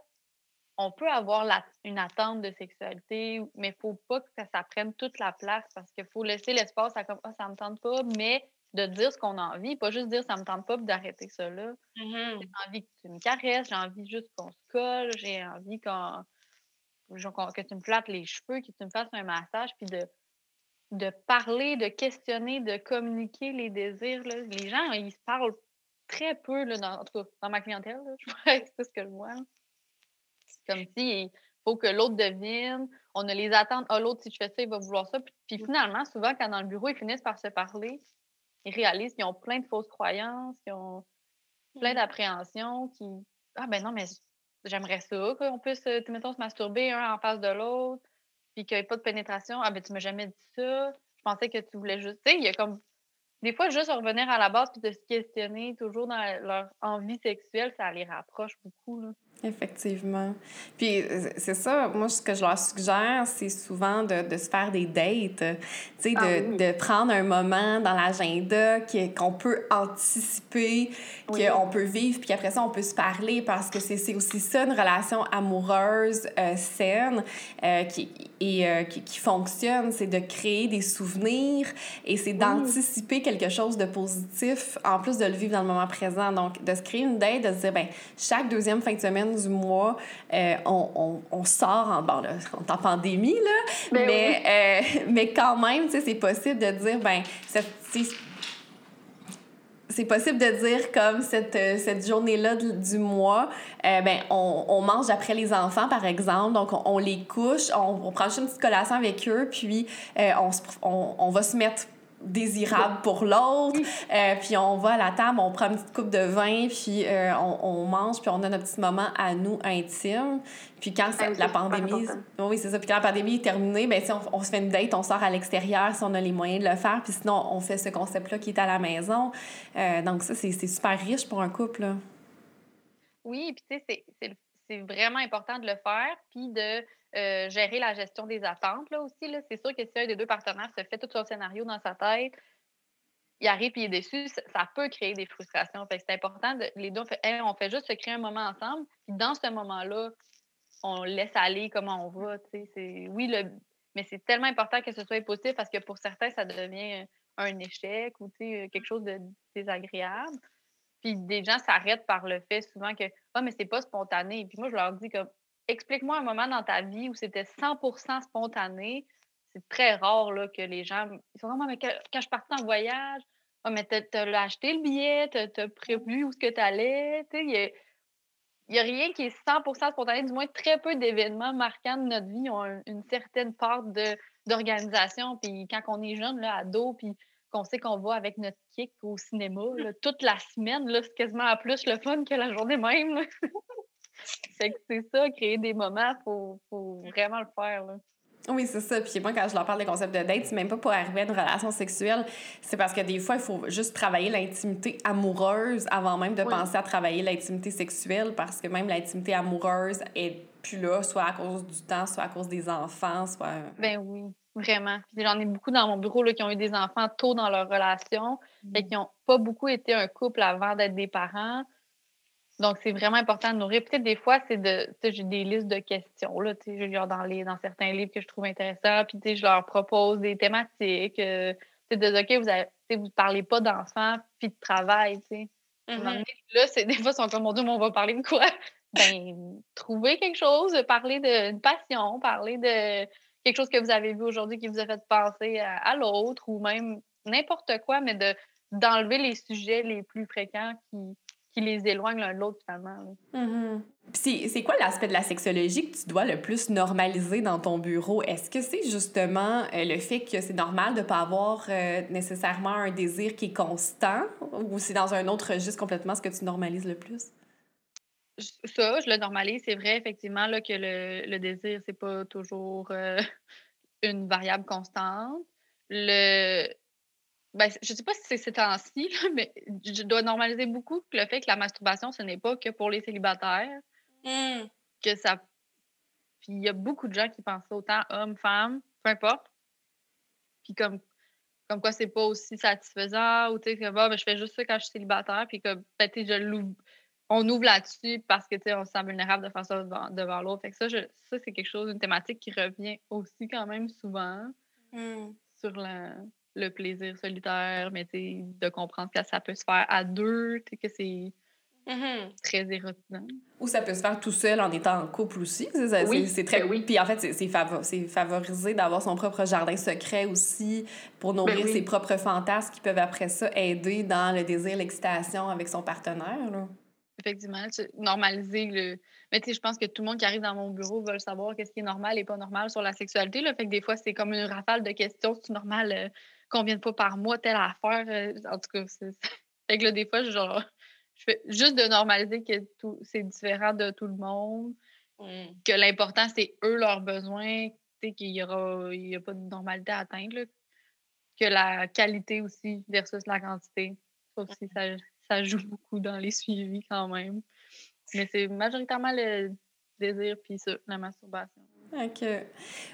On peut avoir la- une attente de sexualité, mais il ne faut pas que ça, prenne toute la place parce qu'il faut laisser l'espace à comme ah, ça me tente pas, mais de dire ce qu'on a envie, pas juste dire ça me tente pas d'arrêter ça là. J'ai envie que tu me caresses, j'ai envie juste qu'on se colle, j'ai envie qu'on, que tu me flattes les cheveux, que tu me fasses un massage, puis de, de parler, de questionner, de communiquer les désirs. là. Les gens, ils se parlent très peu, là, dans, en tout cas, dans ma clientèle. là. Je vois que c'est ce que je vois. comme si il faut que l'autre devine, on a les attentes. Ah, l'autre, si je fais ça, il va vouloir ça. Puis, puis finalement, souvent, quand dans le bureau, ils finissent par se parler, ils réalisent qu'ils ont plein de fausses croyances, qu'ils ont plein d'appréhensions, qui Ah ben non, mais j'aimerais ça, qu'on puisse, mettons, se masturber un en face de l'autre, puis qu'il n'y ait pas de pénétration. Ah ben tu m'as jamais dit ça. Je pensais que tu voulais juste. Tu sais, il y a comme. Des fois, juste revenir à la base puis de se questionner toujours dans leur envie sexuelle, ça les rapproche beaucoup. Là. Effectivement. Puis euh, c'est ça, moi, ce que je leur suggère, c'est souvent de, de, se faire des dates. Tu sais, de, ah de, prendre un moment dans l'agenda qu'on peut anticiper, qu'on peut vivre, puis après ça, on peut se parler parce que c'est aussi ça, une relation amoureuse euh, saine euh, qui, et, qui, qui, fonctionne. C'est de créer des souvenirs et c'est d'anticiper quelque chose de positif en plus de le vivre dans le moment présent. Donc, de se créer une date, de se dire, ben chaque deuxième fin de semaine, du mois, euh, on, on, on, sort en, bon, là, on est en pandémie, là, ben mais, euh, mais quand même, c'est possible de dire, ben, c'est possible de dire comme cette, euh, cette journée-là du mois, ben, on, on, mange après les enfants, par exemple. Donc, on, les couche, on, prend juste une petite collation avec eux, puis on, on, va se mettre désirable pour l'autre. Euh, puis on va à la table, on prend une petite coupe de vin, puis euh, on, on, mange, puis on a notre petit moment à nous intime. Puis quand ah la pandémie... Oui, c'est ça. Puis quand la pandémie est terminée, ben, si on, on, se fait une date, on sort à l'extérieur si on a les moyens de le faire. Puis sinon, on fait ce concept-là qui est à la maison. Euh, donc ça, c'est super riche pour un couple. Là. Oui, puis tu sais, c'est vraiment important de le faire, puis de euh, gérer la gestion des attentes là aussi. Là. C'est sûr que si un des deux partenaires se fait tout son scénario dans sa tête, il arrive et il est déçu, ça, peut créer des frustrations. C'est important, de, les deux, on fait, on fait juste se créer un moment ensemble, puis dans ce moment-là, on laisse aller comment on va. C'est, oui, le, mais c'est tellement important que ce soit positif parce que pour certains, ça devient un échec ou quelque chose de désagréable. Puis des gens s'arrêtent par le fait souvent que Ah, mais c'est pas spontané. Puis moi, je leur dis comme explique-moi un moment dans ta vie où c'était 100% spontané. C'est très rare là, que les gens. Ils sont comme, mais quand je partais en voyage, oh, mais t'as acheté le billet, t'as prévu où ce que t'allais. Il n'y a, rien qui est 100% spontané, du moins très peu d'événements marquants de notre vie ont une certaine part d'organisation. Puis quand on est jeune, là, ado, puis qu'on sait qu'on va avec notre kick au cinéma toute la semaine, c'est quasiment plus le fun que la journée même. c'est ça, créer des moments, il faut, faut, vraiment le faire. Là. Oui, c'est ça. Puis moi, quand je leur parle des concepts de date, c'est même pas pour arriver à une relation sexuelle. C'est parce que des fois, il faut juste travailler l'intimité amoureuse avant même de penser à travailler l'intimité sexuelle parce que même l'intimité amoureuse est plus là, soit à cause du temps, soit à cause des enfants, soit... Ben oui, vraiment. J'en ai beaucoup dans mon bureau là, qui ont eu des enfants tôt dans leur relation et mmh. qui n'ont pas beaucoup été un couple avant d'être des parents. Donc, c'est vraiment important de nourrir. Peut-être des fois, c'est de. J'ai des listes de questions, là, genre dans, les, dans certains livres que je trouve intéressants. Puis, je leur propose des thématiques. Euh, de OK, vous ne parlez pas d'enfants puis de travail, tu sais. Mm-hmm. Là, c'est, des fois, ils sont comme, mon Dieu, mais on va parler de quoi? Ben, trouver quelque chose, parler d'une passion, parler de quelque chose que vous avez vu aujourd'hui qui vous a fait penser à, l'autre ou même n'importe quoi, mais de, d'enlever les sujets les plus fréquents qui qui les éloignent l'un de l'autre, finalement. Mm-hmm. C'est quoi l'aspect de la sexologie que tu dois le plus normaliser dans ton bureau? Est-ce que c'est justement euh, le fait que c'est normal de ne pas avoir euh, nécessairement un désir qui est constant ou c'est dans un autre registre complètement ce que tu normalises le plus? Ça, je le normalise. C'est vrai, effectivement, là, que le, le désir, c'est pas toujours euh, une variable constante. Le, ben, je ne sais pas si c'est ces temps-ci, mais je dois normaliser beaucoup le fait que la masturbation, ce n'est pas que pour les célibataires. Mmh. Que ça. Puis il y a beaucoup de gens qui pensent autant hommes, femmes, peu importe. Puis comme, comme quoi c'est pas aussi satisfaisant, ou tu sais, que ben, je fais juste ça quand je suis célibataire, puis que ben, je on ouvre là-dessus parce que on se sent vulnérable de faire ça devant, l'autre. Fait que ça, ça c'est quelque chose, une thématique qui revient aussi quand même souvent mmh. sur la le plaisir solitaire, mais de comprendre que ça peut se faire à deux, que c'est mm-hmm. très érotisant. Ou ça peut se faire tout seul en étant en couple aussi. C'est très. Ben oui. Puis en fait, c'est favorisé d'avoir son propre jardin secret aussi pour ben nourrir ses propres fantasmes qui peuvent après ça aider dans le désir, l'excitation avec son partenaire. Là. Effectivement, normaliser le. Mais tu sais, je pense que tout le monde qui arrive dans mon bureau veut savoir qu'est-ce qui est normal et pas normal sur la sexualité. Là. Fait que des fois, c'est comme une rafale de questions. C'est normal. Euh, combien de fois par mois telle affaire. Euh, en tout cas, c'est. Fait que là, des fois, genre, je fais juste de normaliser que tout, c'est différent de tout le monde. Mmh. Que l'important, c'est eux leurs besoins, qu'il n'y aura il y a pas de normalité à atteindre. Que la qualité aussi versus la quantité. Ça aussi, ça, ça joue beaucoup dans les suivis quand même. Mais c'est majoritairement le désir puis ça, la masturbation. OK.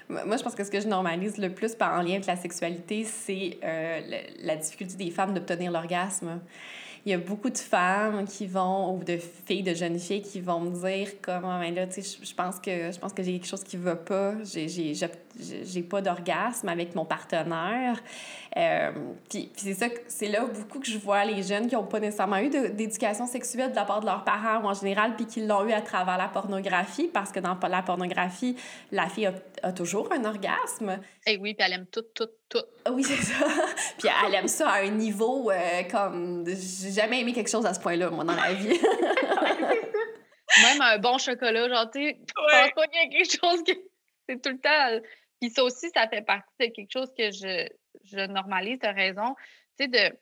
Moi, je pense que ce que je normalise le plus par en lien avec la sexualité, c'est euh, la difficulté des femmes d'obtenir l'orgasme il y a beaucoup de femmes qui vont, ou de filles, de jeunes filles qui vont me dire comme, ah, là, tu sais, je pense que, je pense que j'ai quelque chose qui va pas, j'ai pas d'orgasme avec mon partenaire. Euh, puis, c'est ça, c'est là beaucoup que je vois les jeunes qui n'ont pas nécessairement eu d'éducation sexuelle de la part de leurs parents ou en général, puis qui l'ont eu à travers la pornographie, parce que dans la pornographie, la fille a, toujours un orgasme. Et eh oui, puis elle aime tout, tout, tout. Ah oui, c'est ça. puis elle aime ça à un niveau euh, comme. J'ai jamais aimé quelque chose à ce point-là, moi, dans la vie. Même un bon chocolat, genre, tu sais, pense pas qu'il y a quelque chose que. C'est tout le temps. Puis ça aussi, ça fait partie de quelque chose que je, je normalise, tu as raison. Tu sais, de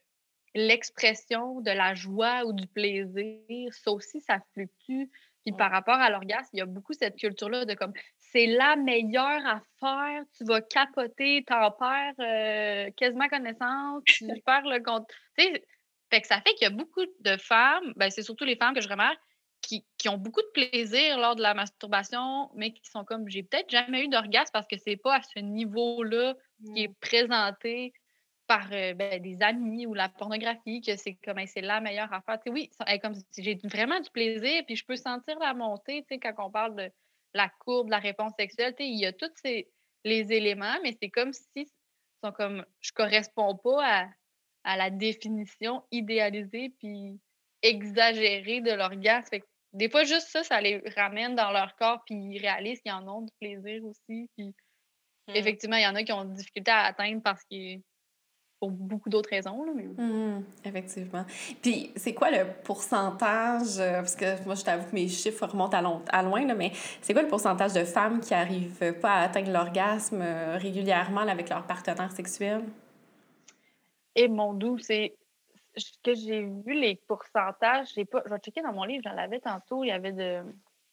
l'expression de la joie ou du plaisir, ça aussi, ça fluctue. Puis par rapport à l'orgasme, il y a beaucoup cette culture-là de comme c'est la meilleure affaire, tu vas capoter, t'en perds euh, quasiment connaissance, tu perds le compte. Tu sais, fait que ça fait qu'il y a beaucoup de femmes, ben c'est surtout les femmes que je remarque, qui, qui, ont beaucoup de plaisir lors de la masturbation, mais qui sont comme j'ai peut-être jamais eu d'orgasme parce que c'est pas à ce niveau-là qui est présenté par euh, ben, des amis ou la pornographie, que c'est comme c'est la meilleure affaire. oui, comme j'ai vraiment du plaisir, puis je peux sentir la montée quand on parle de la courbe, de la réponse sexuelle. Il y a tous ces, les éléments, mais c'est comme si sont comme je correspond pas à, à la définition idéalisée puis exagérée de l'orgasme. Des fois, juste ça, ça les ramène dans leur corps, puis ils réalisent qu'ils en ont du plaisir aussi. Puis Mmh. Effectivement, il y en a qui ont des difficultés à atteindre parce que pour beaucoup d'autres raisons. Là, mais... Mmh, effectivement. Puis, c'est quoi le pourcentage, euh, parce que moi, je t'avoue que mes chiffres remontent à, long, à loin, là, mais c'est quoi le pourcentage de femmes qui n'arrivent pas à atteindre l'orgasme euh, régulièrement avec leur partenaire sexuel? Et mon doux, c'est ce que j'ai vu les pourcentages, j'ai pas, je vais checker dans mon livre, j'en avais tantôt, il y avait de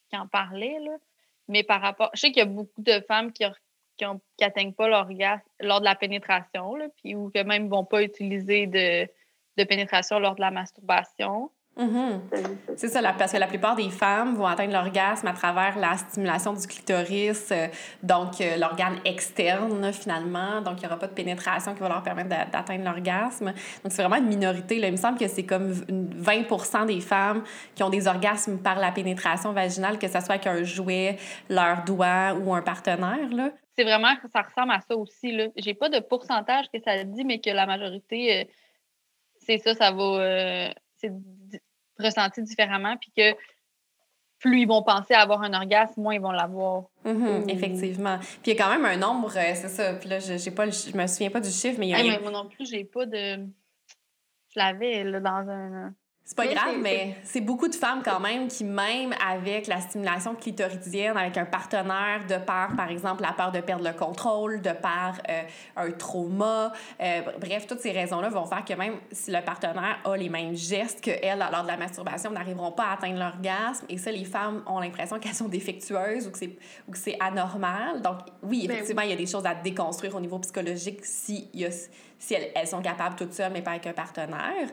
qui en parlait, là. Mais par rapport, je sais qu'il y a beaucoup de femmes qui, qui n'atteignent pas l'orgasme lors de la pénétration, puis, ou que même ne vont pas utiliser de, pénétration lors de la masturbation. Mm-hmm. C'est ça, parce que la plupart des femmes vont atteindre l'orgasme à travers la stimulation du clitoris, euh, donc euh, l'organe externe finalement. Donc, il n'y aura pas de pénétration qui va leur permettre d'atteindre l'orgasme. Donc, c'est vraiment une minorité. Il me semble que c'est comme 20% des femmes qui ont des orgasmes par la pénétration vaginale, que ce soit avec un jouet, leur doigt ou un partenaire. Là. C'est vraiment que ça ressemble à ça aussi. Je n'ai pas de pourcentage que ça dit, mais que la majorité, euh, c'est ça, ça va ressenti différemment, puis que plus ils vont penser à avoir un orgasme, moins ils vont l'avoir. Mm-hmm, mmh. Effectivement. Puis il y a quand même un nombre, euh, c'est ça. Puis là, je, pas je me souviens pas du chiffre, mais il y a. Hey, moi non plus, j'ai pas de. Je l'avais dans un. C'est pas grave, mais c'est beaucoup de femmes quand même qui, même avec la stimulation clitoridienne, avec un partenaire, de par, par exemple, la peur de perdre le contrôle, de par euh, un trauma, euh, bref, toutes ces raisons-là vont faire que même si le partenaire a les mêmes gestes qu'elle lors de la masturbation, n'arriveront pas à atteindre l'orgasme. Et ça, les femmes ont l'impression qu'elles sont défectueuses ou que c'est, que anormal. Donc, oui, ben effectivement, il y a des choses à déconstruire au niveau psychologique si, y a, si elles, elles sont capables toutes seules, mais pas avec un partenaire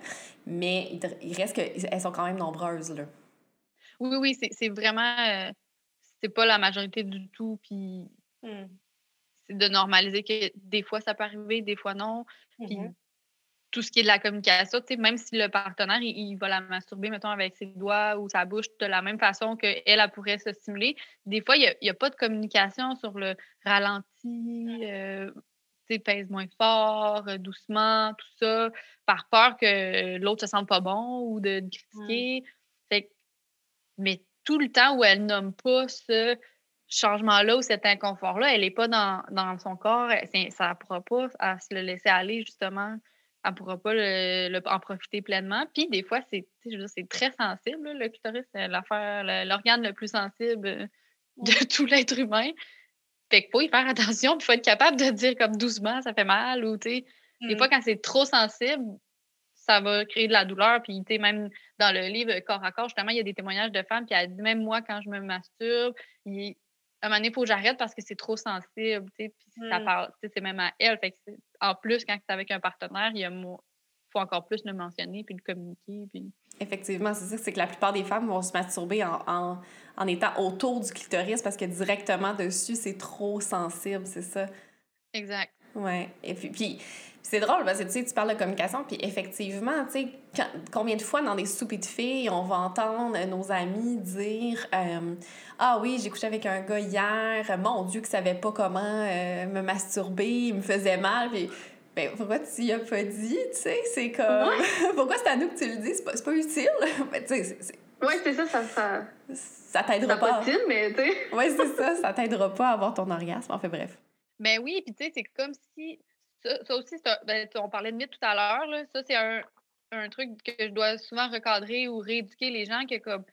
mais il reste qu'elles sont quand même nombreuses. Là. Oui, oui, c'est vraiment. Euh, c'est pas la majorité du tout. Puis mmh. c'est de normaliser que des fois ça peut arriver, des fois non. Puis mmh tout ce qui est de la communication, même si le partenaire il, va la masturber, mettons, avec ses doigts ou sa bouche de la même façon qu'elle, elle pourrait se stimuler, des fois, il n'y a, pas de communication sur le ralenti. Euh, pèse moins fort, euh, doucement, tout ça, par peur que l'autre se sente pas bon ou de, critiquer. mais tout le temps où elle nomme pas ce changement-là ou cet inconfort-là, elle n'est pas dans, son corps, ça ne pourra pas se le laisser aller, justement. Elle ne pourra pas en profiter pleinement. Puis des fois, c'est très sensible, le clitoris, c'est l'organe le plus sensible de tout l'être humain. Fait qu'il faut y faire attention, il faut être capable de dire comme doucement, ça fait mal, ou tu sais, des fois, mmh. quand c'est trop sensible, ça va créer de la douleur. Puis, tu sais, même dans le livre Corps à corps, justement, il y a des témoignages de femmes qui a dit, même moi, quand je me masturbe, il, à un moment donné, il faut que j'arrête parce que c'est trop sensible, tu sais, puis ça mmh. parle, tu sais, c'est même à elle. Fait que en plus, quand c'est avec un partenaire, il y a faut encore plus le mentionner puis le communiquer. Puis... Effectivement, c'est ça, c'est que la plupart des femmes vont se masturber en, en, en étant autour du clitoris parce que directement dessus, c'est trop sensible, c'est ça. Exact. Ouais. Et puis, puis c'est drôle parce que tu sais, tu parles de communication, puis effectivement, tu sais, combien de fois dans des soupers de filles, on va entendre nos amis dire euh, Ah oui, j'ai couché avec un gars hier, mon Dieu, que savait pas comment euh, me masturber, il me faisait mal, puis ben, pourquoi tu y as pas dit, tu sais? C'est comme. pourquoi c'est à nous que tu le dis? C'est pas, pas utile. ben, tu sais, c'est. Oui, c'est ça, ça. Ça, ça t'aidera pas. pas utile, mais tu sais. oui, c'est ça, ça t'aidera pas à avoir ton orgasme. En fait, bref. Ben oui, puis tu sais, c'est comme si. Ça, ça aussi, un... ben, on parlait de mythe tout à l'heure, ça, c'est un, un truc que je dois souvent recadrer ou rééduquer les gens que comme.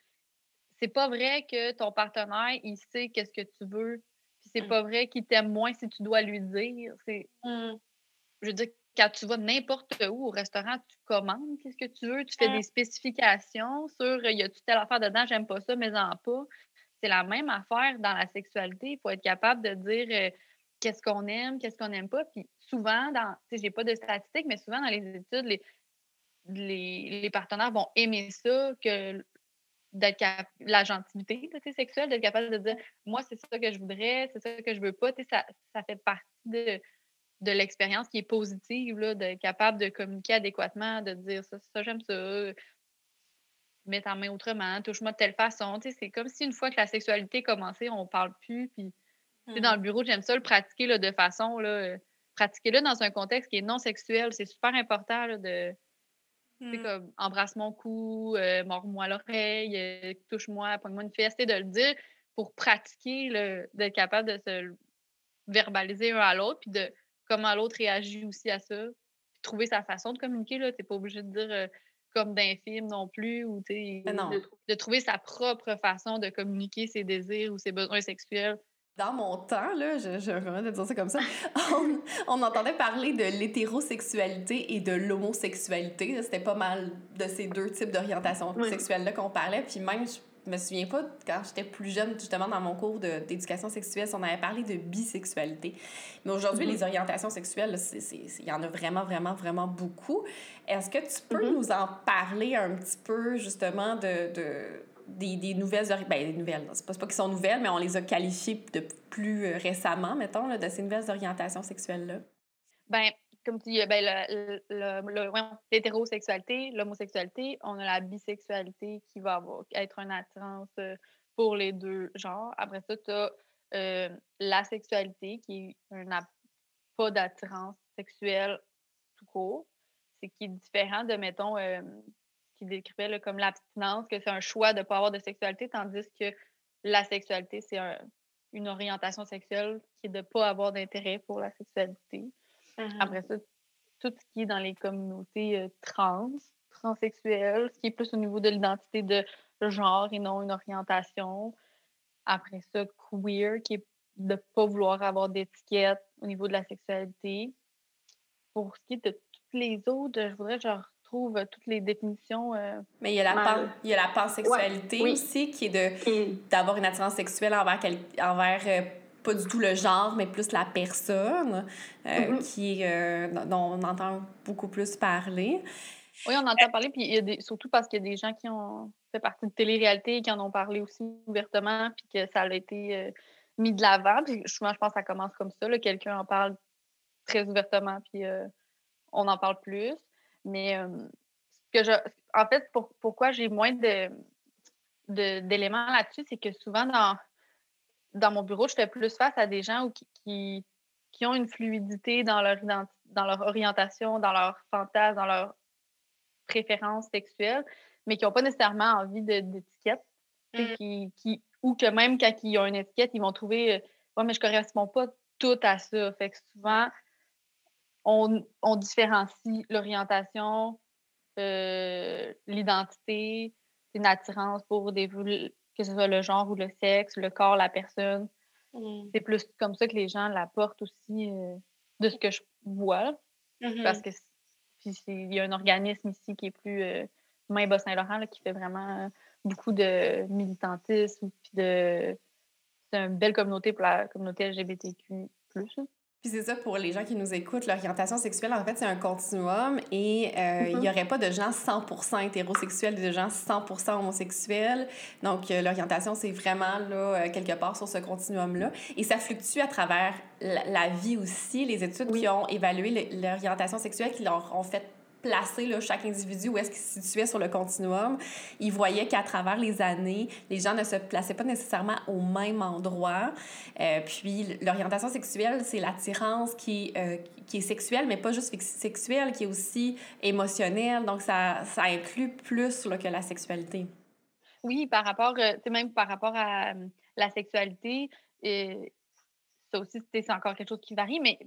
C'est pas vrai que ton partenaire, il sait qu'est-ce que tu veux. Puis c'est mm. pas vrai qu'il t'aime moins si tu dois lui dire. C'est. Mm je veux dire, quand tu vas n'importe où au restaurant, tu commandes qu'est-ce que tu veux, tu fais des spécifications sur y a-tu telle affaire dedans, j'aime pas ça, mais en pas. C'est la même affaire dans la sexualité. Il faut être capable de dire euh, qu'est-ce qu'on aime, qu'est-ce qu'on n'aime pas. Puis souvent, dans, tu sais, j'ai pas de statistiques, mais souvent dans les études, les, les, partenaires vont aimer ça, que d'être la gentilité sexuelle, d'être capable de dire moi, c'est ça que je voudrais, c'est ça que je veux pas. Ça, ça fait partie de de l'expérience qui est positive, là, de capable de communiquer adéquatement, de dire ça, ça j'aime ça, mets ta main autrement, touche-moi de telle façon. C'est comme si une fois que la sexualité a commencé, on parle plus. Puis, dans le mmh. bureau, j'aime ça le pratiquer là, de façon, là, pratiquer-le dans un contexte qui est non sexuel. C'est super important là, de. Mmh. comme embrasse mon cou, euh, mords-moi l'oreille, euh, touche-moi, pogne-moi une fesse, de le dire pour pratiquer, d'être capable de se verbaliser un à l'autre, puis de comment l'autre réagit aussi à ça. trouver sa façon de communiquer. Tu n'es pas obligé de dire euh, comme d'un film non plus, ou de, de, trouver sa propre façon de communiquer ses désirs ou ses besoins sexuels. Dans mon temps, là, je, je de dire ça comme ça, on, entendait parler de l'hétérosexualité et de l'homosexualité. C'était pas mal de ces deux types d'orientation sexuelle-là qu'on parlait. Puis même, je me souviens pas, quand j'étais plus jeune, justement, dans mon cours d'éducation sexuelle, on avait parlé de bisexualité. Mais aujourd'hui, les mm-hmm. orientations sexuelles, il y en a vraiment, vraiment, vraiment beaucoup. Est-ce que tu peux mm-hmm. nous en parler un petit peu, justement, de, de des, des, nouvelles... Ben, des nouvelles, c'est pas, pas qu'ils sont nouvelles, mais on les a qualifiées de plus euh, récemment, mettons, là, de ces nouvelles orientations sexuelles-là? Ben comme tu dis, ben, l'hétérosexualité, l'homosexualité, on a la bisexualité qui va avoir, être une attirance euh, pour les deux genres. Après ça, tu as euh, la sexualité qui n'a pas d'attirance sexuelle tout court. C'est qui est différent de, mettons, euh, ce qui décrivait comme l'abstinence, que c'est un choix de ne pas avoir de sexualité, tandis que la sexualité, c'est une orientation sexuelle qui est de ne pas avoir d'intérêt pour la sexualité. Après ça, tout ce qui est dans les communautés euh, trans, transsexuelles, ce qui est plus au niveau de l'identité de genre et non une orientation. Après ça, queer, qui est de ne pas vouloir avoir d'étiquette au niveau de la sexualité. Pour ce qui est de toutes les autres, je voudrais que je retrouve toutes les définitions. Euh, Mais il y a la, pan, il y a la pansexualité aussi, qui est d'avoir une attirance sexuelle envers, envers euh, pas du tout le genre, mais plus la personne, euh, mm-hmm. qui, euh, dont on entend beaucoup plus parler. Oui, on entend parler, puis il y a des, surtout parce qu'il y a des gens qui ont fait partie de télé-réalité et qui en ont parlé aussi ouvertement, puis que ça a été euh, mis de l'avant. Puis souvent, je pense que ça commence comme ça. Quelqu'un en parle très ouvertement, puis on en parle plus. Mais ce que je, en fait, pourquoi j'ai moins de, d'éléments là-dessus, c'est que souvent, dans, dans mon bureau, je fais plus face à des gens qui, qui, ont une fluidité dans leur, dans leur orientation, dans leur fantasme, dans leur préférence sexuelle, mais qui n'ont pas nécessairement envie d'étiquette. Mm. Qui, qui, ou que même quand ils ont une étiquette, ils vont trouver euh, Ouais, mais je ne correspond pas tout à ça. Fait que souvent, on, on différencie l'orientation, euh, l'identité, une attirance pour des, que ce soit le genre ou le sexe, le corps, la personne. Mm. C'est plus comme ça que les gens l'apportent aussi euh, de ce que je vois. Mm-hmm. Parce que il y a un organisme ici qui est plus euh, Main Bas-Saint-Laurent qui fait vraiment beaucoup de militantisme. Puis de... C'est une belle communauté pour la communauté LGBTQ. Puis c'est ça pour les gens qui nous écoutent, l'orientation sexuelle, en fait, c'est un continuum et euh, il n'y mm-hmm. aurait pas de gens 100% hétérosexuels et de gens 100% homosexuels. Donc, euh, l'orientation, c'est vraiment là, euh, quelque part sur ce continuum-là. Et ça fluctue à travers la, vie aussi. Les études qui ont évalué l'orientation sexuelle, qui leur ont fait placer là, chaque individu où est-ce qu'il se situait sur le continuum, ils voyaient qu'à travers les années, les gens ne se plaçaient pas nécessairement au même endroit. Euh, puis l'orientation sexuelle, c'est l'attirance qui, euh, qui est sexuelle, mais pas juste sexuelle, qui est aussi émotionnelle. Donc ça, ça inclut plus que la sexualité. Oui, par rapport, euh, même par rapport à la sexualité, ça aussi, c'est encore quelque chose qui varie, mais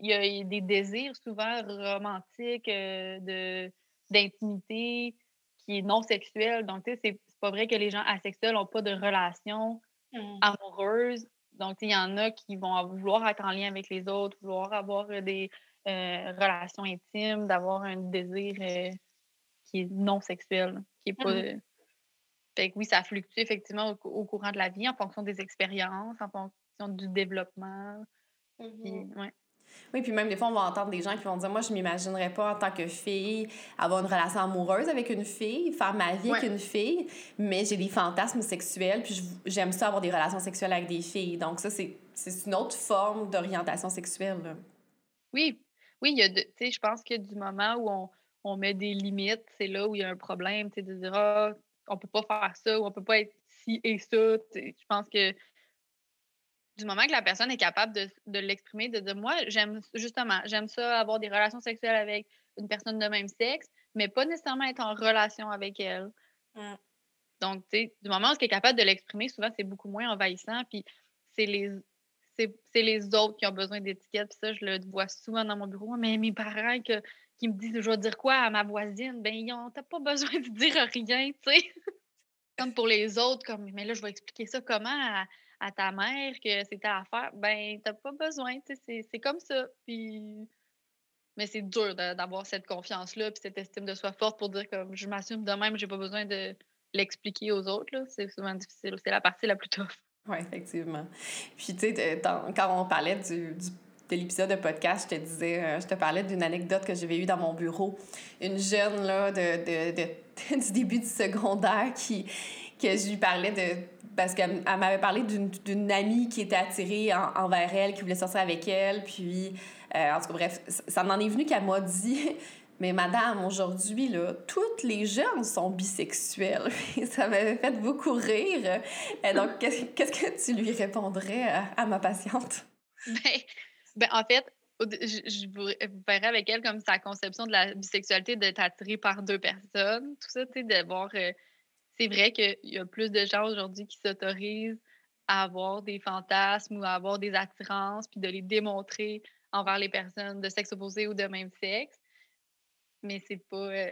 il y a des désirs souvent romantiques, euh, de, d'intimité, qui est non sexuel. Donc, tu sais, c'est, pas vrai que les gens asexuels n'ont pas de relations mmh. amoureuses. Donc, il y en a qui vont vouloir être en lien avec les autres, vouloir avoir des euh, relations intimes, d'avoir un désir euh, qui est non sexuel, qui est pas. Mmh. Fait que oui, ça fluctue effectivement au, courant de la vie en fonction des expériences, en fonction du développement. Mmh. ouais. Oui, puis même des fois, on va entendre des gens qui vont dire Moi, je m'imaginerais pas en tant que fille avoir une relation amoureuse avec une fille, faire ma vie avec une fille, mais j'ai des fantasmes sexuels, puis j'aime ça avoir des relations sexuelles avec des filles. Donc, ça, c'est une autre forme d'orientation sexuelle. Oui, oui, il y a tu sais, je pense que du moment où on, on met des limites, c'est là où il y a un problème, tu sais, de dire ah, on peut pas faire ça ou on peut pas être ci et ça. Je pense que du moment que la personne est capable de, de l'exprimer, de dire moi, j'aime justement, j'aime ça avoir des relations sexuelles avec une personne de même sexe, mais pas nécessairement être en relation avec elle. Mmh. Donc, tu sais, du moment où elle est capable de l'exprimer, souvent, c'est beaucoup moins envahissant. Puis, c'est les, c'est, les autres qui ont besoin d'étiquettes. Puis ça, je le vois souvent dans mon bureau. Mais mes parents que, qui me disent je vais dire quoi à ma voisine, ben, t'as pas besoin de dire rien, tu sais. comme pour les autres, comme, mais là, je vais expliquer ça comment à, à ta mère que c'était à faire, ben, t'as pas besoin, c'est comme ça. Puis... Mais c'est dur d'avoir cette confiance-là, puis cette estime de soi forte pour dire que je m'assume de même, j'ai pas besoin de l'expliquer aux autres. C'est souvent difficile. C'est la partie la plus tough. Oui, effectivement. Puis, tu sais, quand on parlait du, de l'épisode de podcast, je te disais, euh, je te parlais d'une anecdote que j'avais eue dans mon bureau. Une jeune, là, de, de du début du secondaire qui, que je lui parlais de parce qu'elle m'avait parlé d'une amie qui était attirée envers elle, qui voulait sortir avec elle. Puis, euh, en tout cas, bref, ça m'en est venu qu'elle m'a dit Mais madame, aujourd'hui, là, toutes les jeunes sont bisexuels. ça m'avait fait beaucoup rire. Et donc, qu'est-ce que tu lui répondrais à, ma patiente? Ben, ben, en fait, je, je verrais avec elle comme sa conception de la bisexualité d'être attirée par deux personnes. Tout ça, tu sais, de voir. Euh, c'est vrai qu'il y a plus de gens aujourd'hui qui s'autorisent à avoir des fantasmes ou à avoir des attirances, puis de les démontrer envers les personnes de sexe opposé ou de même sexe. Mais c'est pas, euh,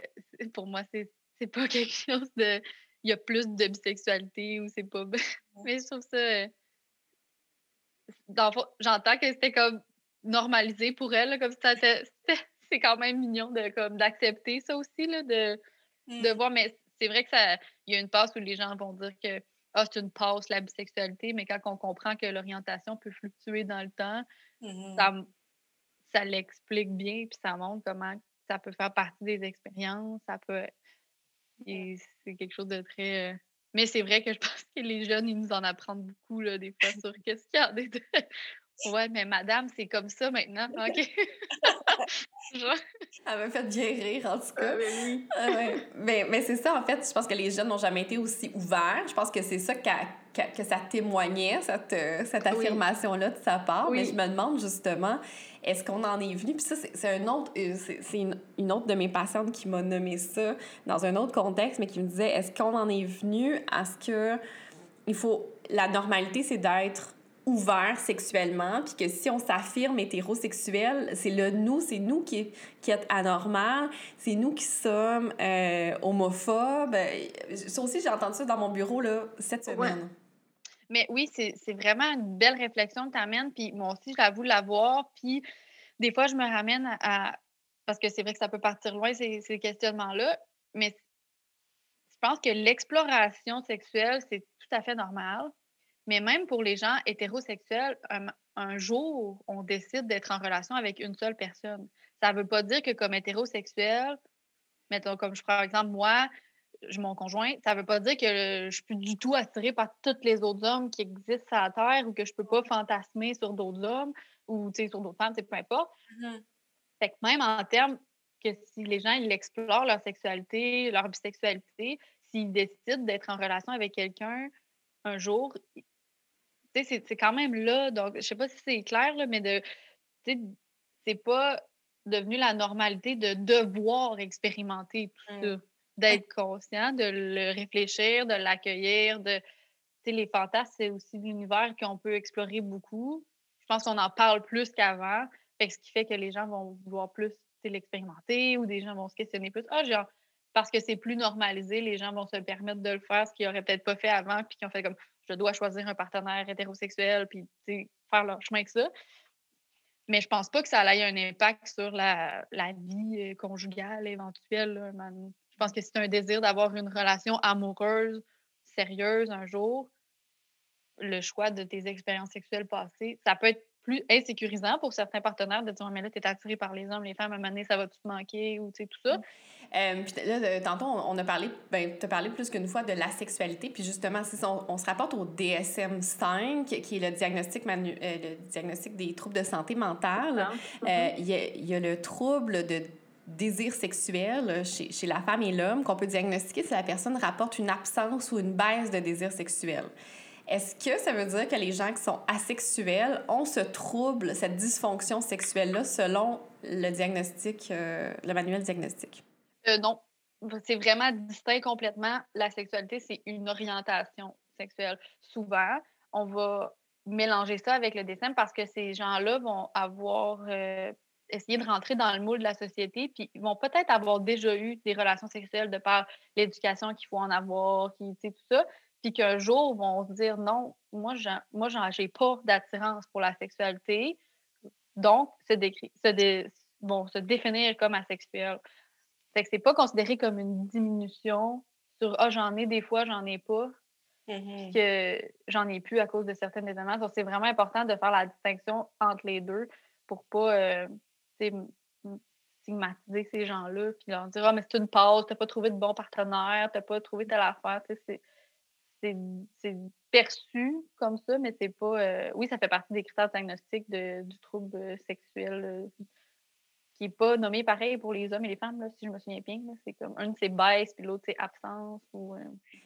pour moi, c'est, c'est pas quelque chose de. Il y a plus de bisexualité ou c'est pas. Mais je trouve ça. Euh, j'entends que c'était comme normalisé pour elle, comme ça. C'est quand même mignon de, comme, d'accepter ça aussi, là, de, de mmh. voir. Mais c'est vrai que ça, il y a une passe où les gens vont dire que ah, c'est une passe, la bisexualité, mais quand on comprend que l'orientation peut fluctuer dans le temps, mmh ça, ça l'explique bien, puis ça montre comment ça peut faire partie des expériences, ça peut. c'est quelque chose de très. Euh, mais c'est vrai que je pense que les jeunes, ils nous en apprennent beaucoup, là, des fois, sur qu'est-ce qu'il y a. Des... Ouais, mais madame, c'est comme ça maintenant. OK. Elle m'a fait bien rire, en tout cas. mais oui. mais, mais c'est ça, en fait. Je pense que les jeunes n'ont jamais été aussi ouverts. Je pense que c'est ça que ça témoignait, cette, cette affirmation-là de sa part. Mais je me demande justement, est-ce qu'on en est venu? Puis ça, c'est un autre, euh, c'est une, une, autre de mes patientes qui m'a nommé ça dans un autre contexte, mais qui me disait, est-ce qu'on en est venu à ce que il faut... La normalité, c'est d'être ouvert sexuellement, puis que si on s'affirme hétérosexuel, c'est le nous, c'est nous qui, qui est anormal, c'est nous qui sommes euh, homophobes. Ça aussi, j'ai entendu ça dans mon bureau là, cette semaine. Mais oui, c'est vraiment une belle réflexion que tu amènes, puis moi aussi, j'avoue l'avoir, puis des fois, je me ramène à... Parce que c'est vrai que ça peut partir loin, ces, ces questionnements-là, mais je pense que l'exploration sexuelle, c'est tout à fait normal. Mais même pour les gens hétérosexuels, un jour, on décide d'être en relation avec une seule personne. Ça ne veut pas dire que comme hétérosexuel, mettons comme je prends par exemple moi, je, mon conjoint, ça ne veut pas dire que je suis plus du tout attirée par tous les autres hommes qui existent sur la Terre ou que je ne peux pas fantasmer sur d'autres hommes ou sur d'autres femmes, peu importe. Mm-hmm. Fait que même en termes que si les gens ils explorent leur sexualité, leur bisexualité, s'ils décident d'être en relation avec quelqu'un un jour, c'est quand même là. Donc, je sais pas si c'est clair, là, mais de c'est pas devenu la normalité de devoir expérimenter tout mmh. ça, d'être conscient, de le réfléchir, de l'accueillir, de les fantasmes, c'est aussi l'univers qu'on peut explorer beaucoup. Je pense qu'on en parle plus qu'avant, ce qui fait que les gens vont vouloir plus l'expérimenter ou des gens vont se questionner plus. Ah, genre, parce que c'est plus normalisé, les gens vont se permettre de le faire, ce qu'ils n'auraient peut-être pas fait avant, puis qui ont fait comme je dois choisir un partenaire hétérosexuel, puis faire leur chemin avec ça mais je pense pas que ça ait un impact sur la, vie euh, conjugale éventuelle. Je pense que c'est un désir d'avoir une relation amoureuse, sérieuse un jour. Le choix de tes expériences sexuelles passées, ça peut être plus insécurisant pour certains partenaires de dire mais là, tu es attiré par les hommes, les femmes, à un moment donné, ça va tout manquer ou tout ça. Mm. Euh, puis là, tantôt, on a parlé, ben, tu as parlé plus qu'une fois de la sexualité. Puis justement, on, on, se rapporte au DSM-5, qui est le diagnostic, euh, le diagnostic des troubles de santé mentale. Euh, mm-hmm. Il y, y, a le trouble de désir sexuel chez, chez la femme et l'homme qu'on peut diagnostiquer si la personne rapporte une absence ou une baisse de désir sexuel. Est-ce que ça veut dire que les gens qui sont asexuels ont ce trouble, cette dysfonction sexuelle-là selon le diagnostic, euh, le manuel diagnostique? Euh, non. C'est vraiment distinct complètement. La sexualité, c'est une orientation sexuelle. Souvent, on va mélanger ça avec le dessin parce que ces gens-là vont avoir euh, essayé de rentrer dans le moule de la société, puis ils vont peut-être avoir déjà eu des relations sexuelles de par l'éducation qu'il faut en avoir, qui, tout ça, puis qu'un jour vont se dire non, moi, moi, j'ai pas d'attirance pour la sexualité, donc se, se vont se définir comme asexuels. Fait que c'est pas considéré comme une diminution sur ah, j'en ai des fois, j'en ai pas, mm-hmm. que j'en ai plus à cause de certaines événements. Donc, c'est vraiment important de faire la distinction entre les deux pour pas euh, stigmatiser ces gens-là, puis leur dire Ah, mais c'est une pause, t'as pas trouvé de bon partenaire, t'as pas trouvé telle affaire. C'est c'est perçu comme ça, mais c'est pas. Euh, oui, ça fait partie des critères diagnostiques de, du trouble euh, sexuel euh, qui n'est pas nommé pareil pour les hommes et les femmes, là, si je me souviens bien. C'est comme un, c'est baisse, puis l'autre, c'est absence. Ou,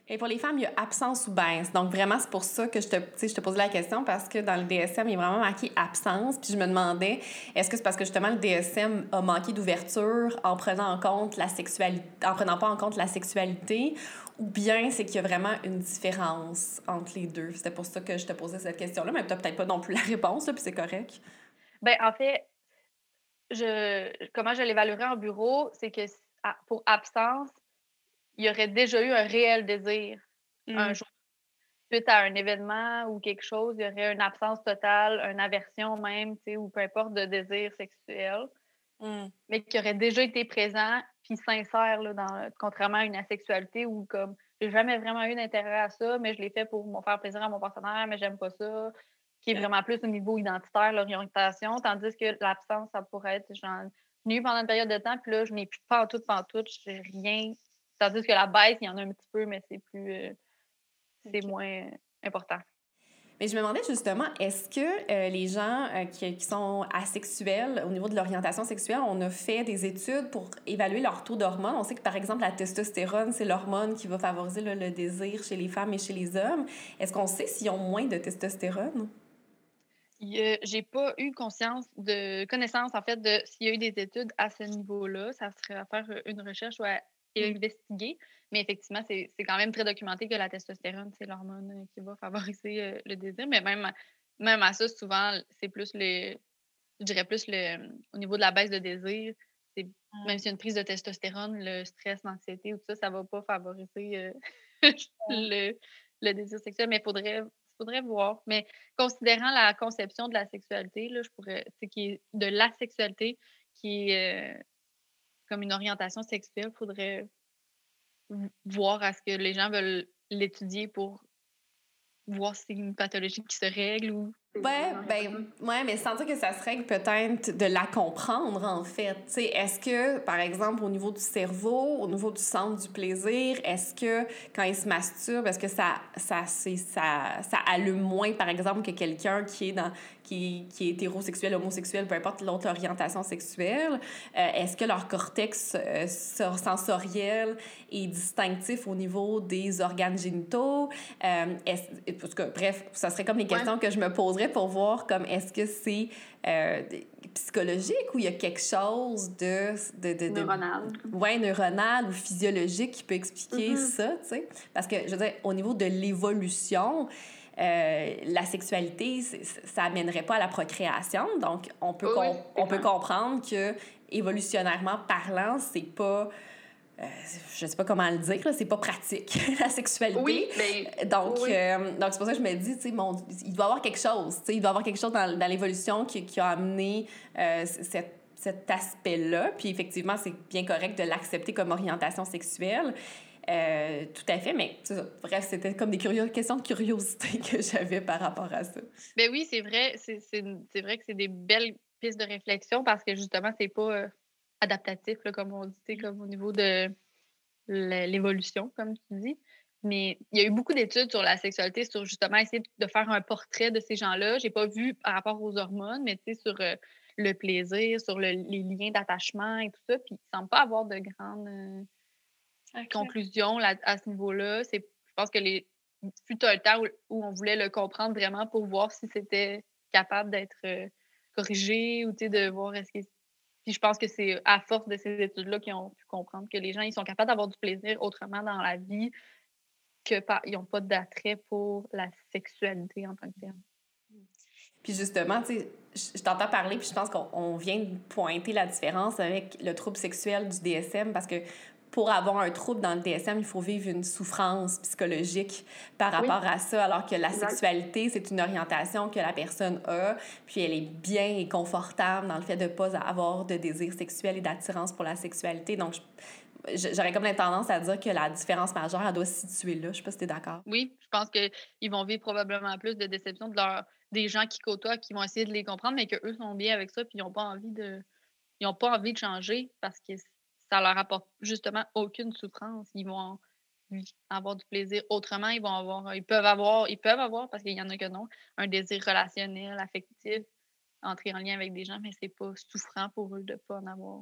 Et pour les femmes, il y a absence ou baisse. Donc, vraiment, c'est pour ça que je te, je te posais la question, parce que dans le DSM, il est vraiment marqué absence. Puis je me demandais, est-ce que c'est parce que justement le DSM a manqué d'ouverture en prenant en compte la sexualité, en prenant pas en compte la sexualité, ou bien c'est qu'il y a vraiment une différence entre les deux? C'était pour ça que je te posais cette question-là, mais tu peut-être pas non plus la réponse, puis c'est correct. Ben en fait, je, comment je l'évaluerais en bureau, c'est que pour absence, il y aurait déjà eu un réel désir un mmh. jour. Suite à un événement ou quelque chose, il y aurait une absence totale, une aversion même, ou peu importe de désir sexuel, mmh. mais qui aurait déjà été présent puis sincère, là, dans, contrairement à une asexualité où comme j'ai jamais vraiment eu d'intérêt à ça, mais je l'ai fait pour me faire plaisir à mon partenaire, mais j'aime pas ça, qui est vraiment plus au niveau identitaire, l'orientation, tandis que l'absence, ça pourrait être genre nu pendant une période de temps, puis là, je n'ai plus pas tout, pas tout, j'ai rien. Tandis que la baisse, il y en a un petit peu, mais c'est plus euh, c'est moins important. Mais je me demandais justement, est-ce que euh, les gens euh, qui, qui, sont asexuels, au niveau de l'orientation sexuelle, on a fait des études pour évaluer leur taux d'hormones? On sait que, par exemple, la testostérone, c'est l'hormone qui va favoriser le désir chez les femmes et chez les hommes. Est-ce qu'on sait s'ils ont moins de testostérone? J'ai pas eu conscience de connaissance, en fait, de s'il y a eu des études à ce niveau-là. Ça serait à faire une recherche ou à mmh. investiguer. Mais effectivement, c'est quand même très documenté que la testostérone, c'est l'hormone euh, qui va favoriser euh, le désir. Mais même, même à ça, souvent, c'est plus le. Je dirais plus le. Au niveau de la baisse de désir, c'est même si y a une prise de testostérone, le stress, l'anxiété ou tout ça, ça va pas favoriser euh, le, le, désir sexuel. Mais il faudrait, faudrait voir. Mais considérant la conception de la sexualité, là, je pourrais. qui est de la sexualité qui est comme une orientation sexuelle, faudrait voir à ce que les gens veulent l'étudier pour voir si c'est une pathologie qui se règle ou Ouais, ben, ouais, mais sans dire que ça serait peut-être de la comprendre, en fait. Est-ce que, par exemple, au niveau du cerveau, au niveau du centre du plaisir, est-ce que quand il se masturbe, est-ce que ça, ça, ça, ça allume moins, par exemple, que quelqu'un qui est dans qui, qui, est hétérosexuel, homosexuel, peu importe l'autre orientation sexuelle, euh, est-ce que leur cortex euh, sensoriel est distinctif au niveau des organes génitaux? Euh, parce que, bref, ça serait comme les questions que je me poserais pour voir comme est-ce que c'est euh, psychologique ou il y a quelque chose de... de, de, neuronal. Ouais, neuronal ou physiologique qui peut expliquer mm-hmm. ça, tu sais? Parce que, je veux dire, au niveau de l'évolution, euh, la sexualité, ça amènerait pas à la procréation. Donc, on peut, on peut comprendre que, évolutionnairement parlant, c'est pas euh, je sais pas comment le dire, c'est pas pratique, la sexualité. Oui, mais... Donc, euh, donc c'est pour ça que je me dis, tu sais, il doit y avoir quelque chose, tu sais, il doit y avoir quelque chose dans, dans l'évolution qui, qui, a amené euh, cette, cet aspect-là. Puis effectivement, c'est bien correct de l'accepter comme orientation sexuelle. Tout à fait, mais bref, c'était comme des questions de curiosité que j'avais par rapport à ça. Ben oui, c'est vrai, c'est vrai que c'est des belles pistes de réflexion parce que justement, c'est pas adaptatif, là, comme on dit, comme au niveau de l'évolution, comme tu dis. Mais il y a eu beaucoup d'études sur la sexualité, sur justement essayer de faire un portrait de ces gens-là. J'ai pas vu par rapport aux hormones, mais tu sais, sur euh, le plaisir, sur les liens d'attachement et tout ça. Puis il semble pas avoir de grandes conclusions là, à ce niveau-là. Je pense que les fut un temps où, on voulait le comprendre vraiment pour voir si c'était capable d'être euh, corrigé ou de voir est-ce que puis je pense que c'est à force de ces études-là qu'ils ont pu comprendre que les gens, ils sont capables d'avoir du plaisir autrement dans la vie, qu'ils n'ont pas d'attrait pour la sexualité en tant que tel. Puis justement, tu sais, je t'entends parler, puis je pense qu'on vient de pointer la différence avec le trouble sexuel du DSM parce que pour avoir un trouble dans le DSM, il faut vivre une souffrance psychologique par rapport à ça, alors que la sexualité, c'est une orientation que la personne a, puis elle est bien et confortable dans le fait de ne pas avoir de désir sexuel et d'attirance pour la sexualité. Donc, j'aurais comme la tendance à dire que la différence majeure, elle doit se situer là. Je sais pas si tu es d'accord. Oui, je pense qu'ils vont vivre probablement plus de déception de leur, des gens qui côtoient, qui vont essayer de les comprendre, mais qu'eux sont bien avec ça, puis ils n'ont pas envie de ils n'ont pas envie de changer parce que ça leur apporte justement aucune souffrance. Ils vont avoir du plaisir autrement. Ils vont avoir, ils peuvent avoir, ils peuvent avoir, parce qu'il y en a que non, un désir relationnel, affectif, entrer en lien avec des gens, mais c'est pas souffrant pour eux de pas en avoir.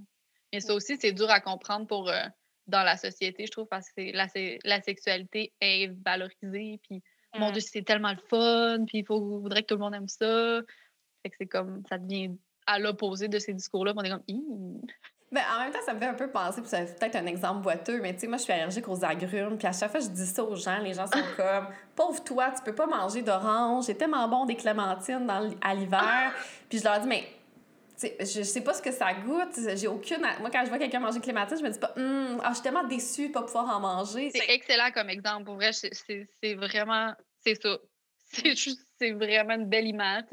Mais ça aussi, c'est dur à comprendre pour euh, dans la société, je trouve, parce que la, la sexualité est valorisée, puis mon Dieu, c'est tellement le fun, puis il faut, faudrait que tout le monde aime ça. Fait que c'est comme, ça devient à l'opposé de ces discours-là, on est comme, ben, en même temps, ça me fait un peu penser, puis c'est peut-être un exemple boiteux, mais tu sais, moi, je suis allergique aux agrumes, puis à chaque fois je dis ça aux gens, les gens sont comme Pauvre toi, tu peux pas manger d'orange, c'est tellement bon des clémentines dans, à l'hiver. Puis je leur dis Mais je sais pas ce que ça goûte, j'ai aucune. Moi, quand je vois quelqu'un manger clémentine, je me dis pas hum, ah, je suis tellement déçue de pas pouvoir en manger. C'est excellent comme exemple. Pour vrai, c'est vraiment. C'est ça. C'est juste, c'est vraiment une belle image.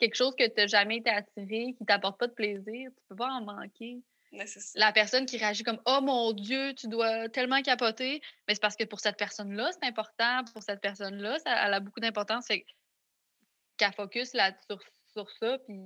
Quelque chose que tu n'as jamais été attiré, qui t'apporte pas de plaisir, tu peux pas en manquer la personne qui réagit comme Oh mon Dieu, tu dois tellement capoter, mais c'est parce que pour cette personne-là, c'est important, pour cette personne-là, elle a beaucoup d'importance. qu'elle focus là, sur, sur ça, puis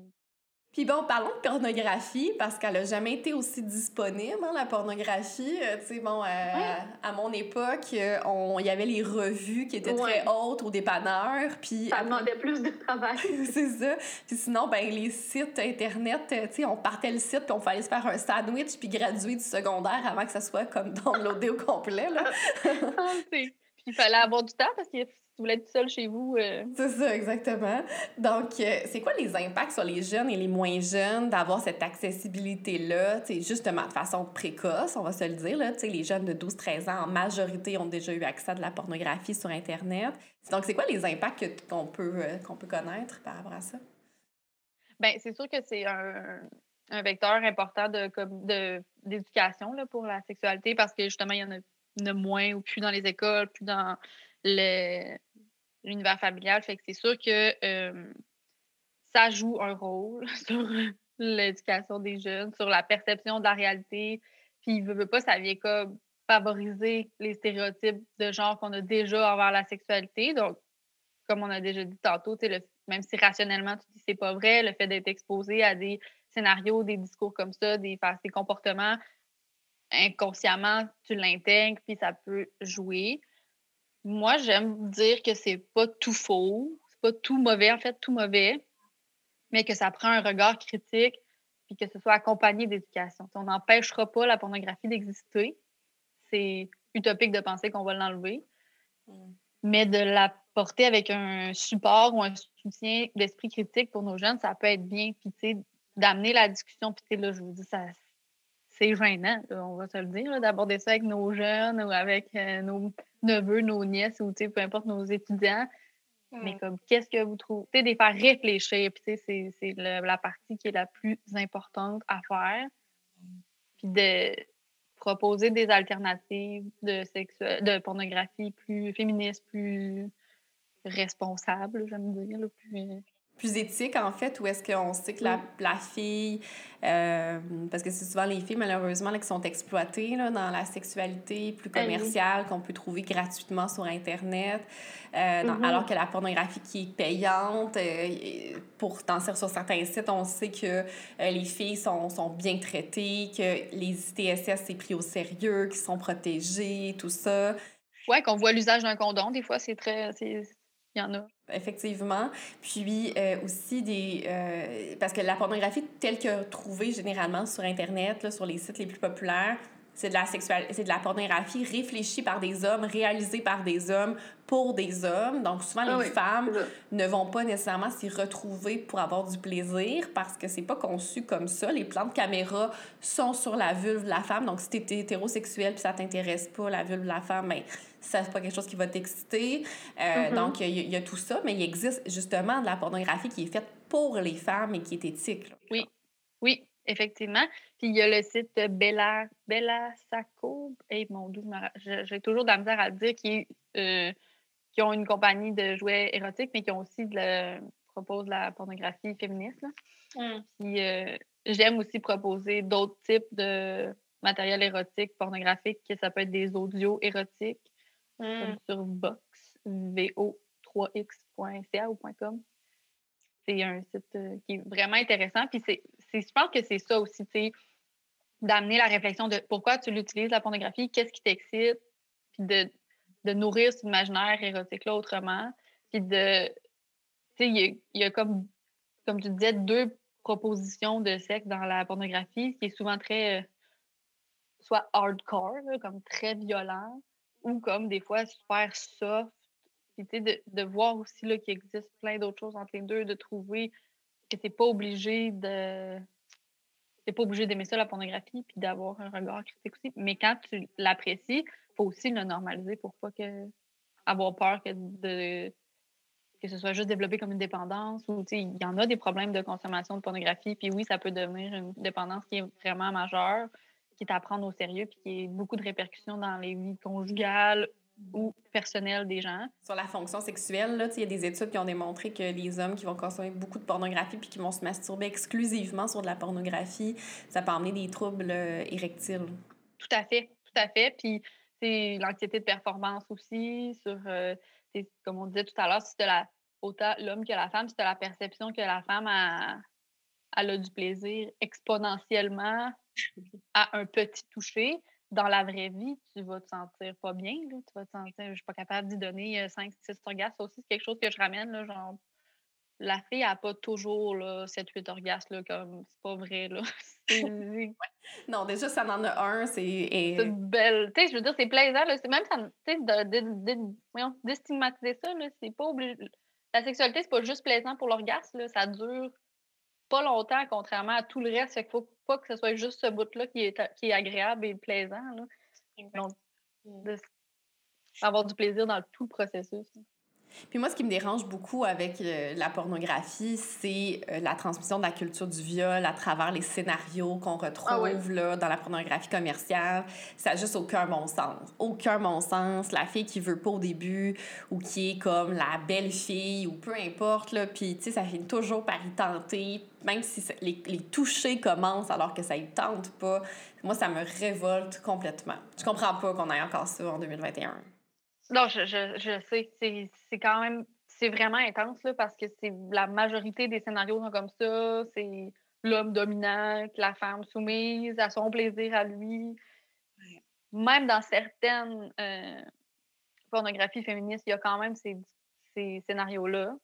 puis bon, parlons de pornographie, parce qu'elle n'a jamais été aussi disponible, hein, la pornographie. Euh, tu sais, bon, euh, à mon époque, euh, il y avait les revues qui étaient très hautes au dépanneur. Puis ça demandait plus de travail. c'est ça. Puis sinon, ben, les sites Internet, tu sais, on partait le site, puis on fallait se faire un sandwich, puis graduer du secondaire avant que ça soit comme downloadé au complet. Là. Ah, puis il fallait avoir du temps parce qu'il vous voulez être seul chez vous. Euh. C'est ça, exactement. Donc, euh, c'est quoi les impacts sur les jeunes et les moins jeunes d'avoir cette accessibilité-là, justement de façon précoce, on va se le dire. Là, les jeunes de 12-13 ans, en majorité, ont déjà eu accès à de la pornographie sur Internet. Donc, c'est quoi les impacts qu'on peut, euh, qu'on peut connaître par rapport à ça? Bien, c'est sûr que c'est un, un, vecteur important de, de, d'éducation pour la sexualité parce que justement, il y en a, il y en a moins ou plus dans les écoles, plus dans l'univers familial. Fait que c'est sûr que euh, ça joue un rôle sur l'éducation des jeunes, sur la perception de la réalité. Puis, il veut, pas, ça vient comme favoriser les stéréotypes de genre qu'on a déjà envers la sexualité. Donc, comme on a déjà dit tantôt, même si rationnellement tu dis c'est pas vrai, le fait d'être exposé à des scénarios, des discours comme ça, des, des comportements, inconsciemment, tu l'intègres, puis ça peut jouer. Moi, j'aime dire que c'est pas tout faux, c'est pas tout mauvais, en fait, tout mauvais, mais que ça prend un regard critique, puis que ce soit accompagné d'éducation. On n'empêchera pas la pornographie d'exister. C'est utopique de penser qu'on va l'enlever. Mm. Mais de la porter avec un support ou un soutien d'esprit critique pour nos jeunes, ça peut être bien. Puis, d'amener la discussion. Puis, là, je vous dis, ça, c'est gênant, on va se le dire, d'aborder ça avec nos jeunes ou avec euh, nos neveux, nos nièces ou peu importe nos étudiants. Mais comme, qu'est-ce que vous trouvez? de les faire réfléchir. Puis, c'est la partie qui est la plus importante à faire. Puis, de proposer des alternatives de, de pornographie plus féministes, plus responsables, j'aime dire, plus plus éthique, en fait, ou est-ce qu'on sait que la, la fille, euh, parce que c'est souvent les filles, malheureusement, là, qui sont exploitées là, dans la sexualité plus ben commerciale qu'on peut trouver gratuitement sur Internet, euh, mm-hmm. alors que la pornographie qui est payante, euh, pour sur certains sites, on sait que les filles sont, sont bien traitées, que les ITSS, c'est pris au sérieux, qu'ils sont protégées, tout ça. Oui, qu'on voit l'usage d'un condom, des fois, c'est très... Il y en a. Effectivement. Puis euh, aussi des. Euh, parce que la pornographie telle que trouvée généralement sur Internet, sur les sites les plus populaires, c'est de la c'est de la pornographie réfléchie par des hommes, réalisée par des hommes pour des hommes. Donc souvent ah les femmes ne vont pas nécessairement s'y retrouver pour avoir du plaisir parce que c'est pas conçu comme ça. Les plans de caméra sont sur la vulve de la femme. Donc si tu es hétérosexuel puis ça t'intéresse pas la vulve de la femme, mais ben, ça c'est pas quelque chose qui va t'exciter. Euh, mm-hmm. Donc il y, y, a tout ça, mais il existe justement de la pornographie qui est faite pour les femmes et qui est éthique. Oui. Oui, Effectivement. Puis il y a le site Bella, Bella Saco. Hey, mon Dieu, j'ai toujours de la misère à le dire, qui, euh, qui ont une compagnie de jouets érotiques, mais qui ont aussi de la, proposent de la pornographie féministe. Mmh. Puis euh, j'aime aussi proposer d'autres types de matériel érotique, pornographique, que ça peut être des audios érotiques, comme mmh. sur Vox, vo3x.ca ou .com c'est un site euh, qui est vraiment intéressant. Puis c'est, je pense que c'est ça aussi, tu sais, d'amener la réflexion de pourquoi tu l'utilises, la pornographie, qu'est-ce qui t'excite, puis de, de nourrir cet imaginaire érotique-là autrement. Puis de, tu sais, il y, a, comme, comme tu disais, deux propositions de sexe dans la pornographie, qui est souvent très, euh, soit hardcore, comme très violent, ou comme des fois super soft, de, de voir aussi qu'il existe plein d'autres choses entre les deux, de trouver que tu n'es pas obligé de. T'es pas obligé d'aimer ça, la pornographie, puis d'avoir un regard critique aussi. Mais quand tu l'apprécies, faut aussi le normaliser pour pas que avoir peur que de que ce soit juste développé comme une dépendance ou il y en a des problèmes de consommation de pornographie puis oui ça peut devenir une dépendance qui est vraiment majeure qui est à prendre au sérieux puis qui a beaucoup de répercussions dans les vies conjugales ou personnel des gens. Sur la fonction sexuelle, il y a des études qui ont démontré que les hommes qui vont consommer beaucoup de pornographie puis qui vont se masturber exclusivement sur de la pornographie, ça peut amener des troubles euh, érectiles. Tout à fait, tout à fait. Puis c'est l'anxiété de performance aussi, sur, euh, comme on disait tout à l'heure, si tu la, autant l'homme que la femme, si tu la perception que la femme a, elle a du plaisir exponentiellement à un petit toucher, dans la vraie vie, tu vas te sentir pas bien. Tu vas te sentir, je suis pas capable d'y donner 5-6 euh, orgasmes. Ça aussi, c'est quelque chose que je ramène. Là, genre, la fille n'a pas toujours 7-8 orgasmes, là, comme c'est pas vrai. Là. Non, déjà, ça en a un, c'est. C'est belle. Tu sais, je veux dire, c'est plaisant. Là. Même ça, de, déstigmatiser ça, c'est pas obligé. La sexualité, c'est pas juste plaisant pour l'orgasme, ça dure pas longtemps, contrairement à tout le reste. Fait qu'il faut pas que ce soit juste ce bout-là qui est, qui est agréable et plaisant. Là. Donc, avoir du plaisir dans tout le processus. Puis moi, ce qui me dérange beaucoup avec euh, la pornographie, c'est euh, la transmission de la culture du viol à travers les scénarios qu'on ah retrouve là, dans la pornographie commerciale. Ça n'a juste aucun bon sens. Aucun bon sens. La fille qui veut pas au début ou qui est comme la belle fille ou peu importe. Là, puis, tu sais, ça finit toujours par y tenter, même si les, les toucher commencent alors que ça y tente pas. Moi, ça me révolte complètement. Je comprends pas qu'on ait encore ça en 2021. Non, je, je, je sais. C'est quand même. c'est vraiment intense là, parce que c'est la majorité des scénarios sont comme ça. C'est l'homme dominant, la femme soumise à son plaisir à lui. Même dans certaines euh, pornographies féministes, il y a quand même ces, ces scénarios-là.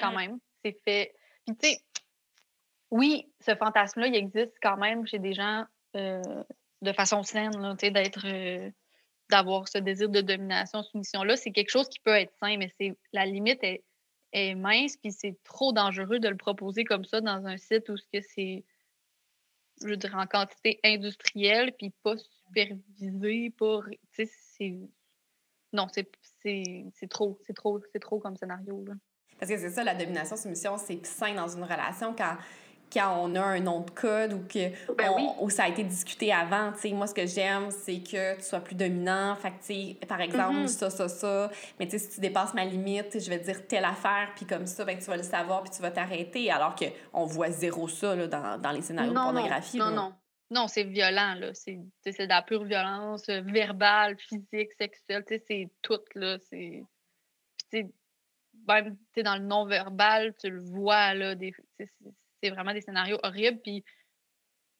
Quand même. C'est fait. Puis, tu sais, oui, ce fantasme-là, il existe quand même chez des gens euh, de façon saine, tu sais, d'être. Euh, d'avoir ce désir de domination, soumission-là, c'est quelque chose qui peut être sain, mais c'est la limite est, mince, puis c'est trop dangereux de le proposer comme ça dans un site où c'est, je veux en quantité industrielle, puis pas supervisé, pas. Tu sais, c'est. Non, c'est, trop, c'est trop, c'est trop comme scénario. Là. Parce que c'est ça, la domination-soumission, c'est sain dans une relation quand quand on a un nom de code ou que ben ça a été discuté avant. sais moi, ce que j'aime, c'est que tu sois plus dominant. Fait que, par exemple, mm-hmm. ça, ça, ça. Mais si tu dépasses ma limite, je vais dire telle affaire, puis comme ça, ben, tu vas le savoir, puis tu vas t'arrêter. Alors qu'on voit zéro ça là, dans, dans les scénarios de pornographie. Non, non, non. c'est violent, là. C'est de la pure violence euh, verbale, physique, sexuelle. C'est tout, là. C'est... Même, dans le non-verbal, tu le vois, là. Des c'est vraiment des scénarios horribles. Puis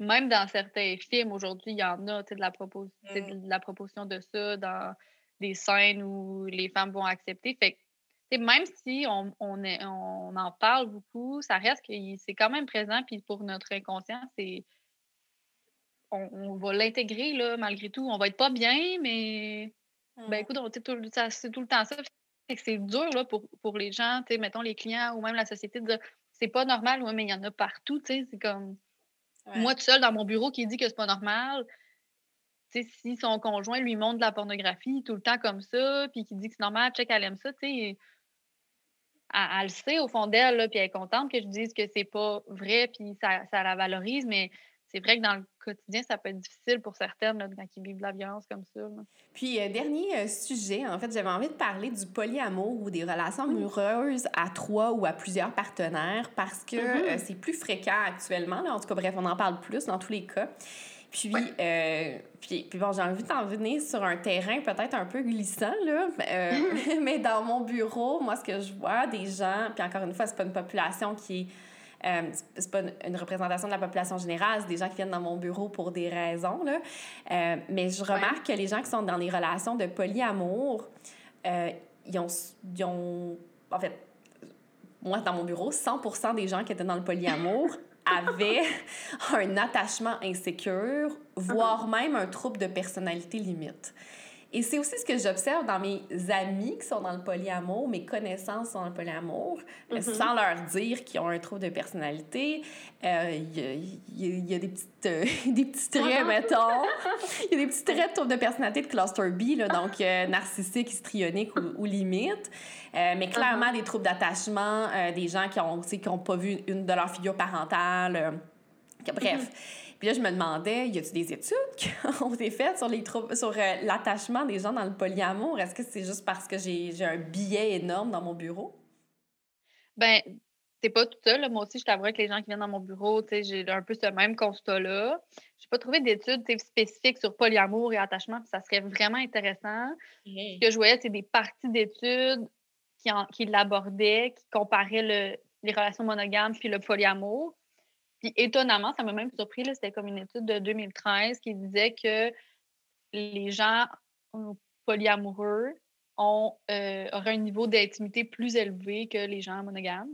même dans certains films aujourd'hui, il y en a de la, propos mm. de la proposition de ça dans des scènes où les femmes vont accepter. Fait que, même si on, on, est, on, en parle beaucoup, ça reste que c'est quand même présent. Puis pour notre inconscient, c'est. On, va l'intégrer, là, malgré tout. On va être pas bien, mais. Ben, mm. écoute, c'est tout, tout, le temps ça. C'est dur là, pour, pour les gens, mettons les clients ou même la société de dire c'est pas normal, mais il y en a partout, tu sais, c'est comme moi tout seul dans mon bureau qui dit que c'est pas normal. Tu sais, si son conjoint lui montre de la pornographie tout le temps comme ça, puis qui dit que c'est normal, check, elle aime ça, tu sais, elle, le sait au fond d'elle, puis elle est contente que je dise que c'est pas vrai, puis ça, ça la valorise, mais c'est vrai que dans le quotidien, ça peut être difficile pour certaines là, quand ils vivent de la violence comme ça. Puis, euh, dernier euh, sujet, en fait, j'avais envie de parler du polyamour ou des relations amoureuses à trois ou à plusieurs partenaires parce que mm-hmm. euh, c'est plus fréquent actuellement. Là. En tout cas, bref, on en parle plus dans tous les cas. Puis, puis, puis, bon, j'ai envie d'en venir sur un terrain peut-être un peu glissant, là. mais dans mon bureau, moi, ce que je vois des gens, puis encore une fois, c'est pas une population qui est euh, c'est pas une, représentation de la population générale, c'est des gens qui viennent dans mon bureau pour des raisons. Là. Euh, mais je remarque que les gens qui sont dans des relations de polyamour, euh, ils, ont, ils ont. En fait, moi, dans mon bureau, 100 des gens qui étaient dans le polyamour avaient un attachement insécure, voire même un trouble de personnalité limite. Et c'est aussi ce que j'observe dans mes amis qui sont dans le polyamour, mes connaissances sont dans le polyamour, mm-hmm. sans leur dire qu'ils ont un trouble de personnalité. Euh, il y, a, des, petites, euh, des petits traits, mettons. Il y a des petits traits de trouble de personnalité de cluster B, là, donc euh, narcissique, histrionique ou, limite. mais clairement, uh-huh. des troubles d'attachement, des gens qui n'ont qui ont pas vu une de leurs figures parentales. bref. Mm-hmm. Puis là, je me demandais, y a-t-il des études qui ont été faites sur les sur euh, l'attachement des gens dans le polyamour? Est-ce que c'est juste parce que j'ai un billet énorme dans mon bureau? Ben, c'est pas tout ça. Moi aussi, je t'avoue que les gens qui viennent dans mon bureau, j'ai un peu ce même constat-là. Je n'ai pas trouvé d'études spécifiques sur polyamour et attachement, puis ça serait vraiment intéressant. Ce que je voyais, c'est des parties d'études qui, qui l'abordaient, qui comparaient le, les relations monogames puis le polyamour. Puis étonnamment, ça m'a même surpris, c'était comme une étude de 2013 qui disait que les gens polyamoureux ont, euh, auraient un niveau d'intimité plus élevé que les gens monogames.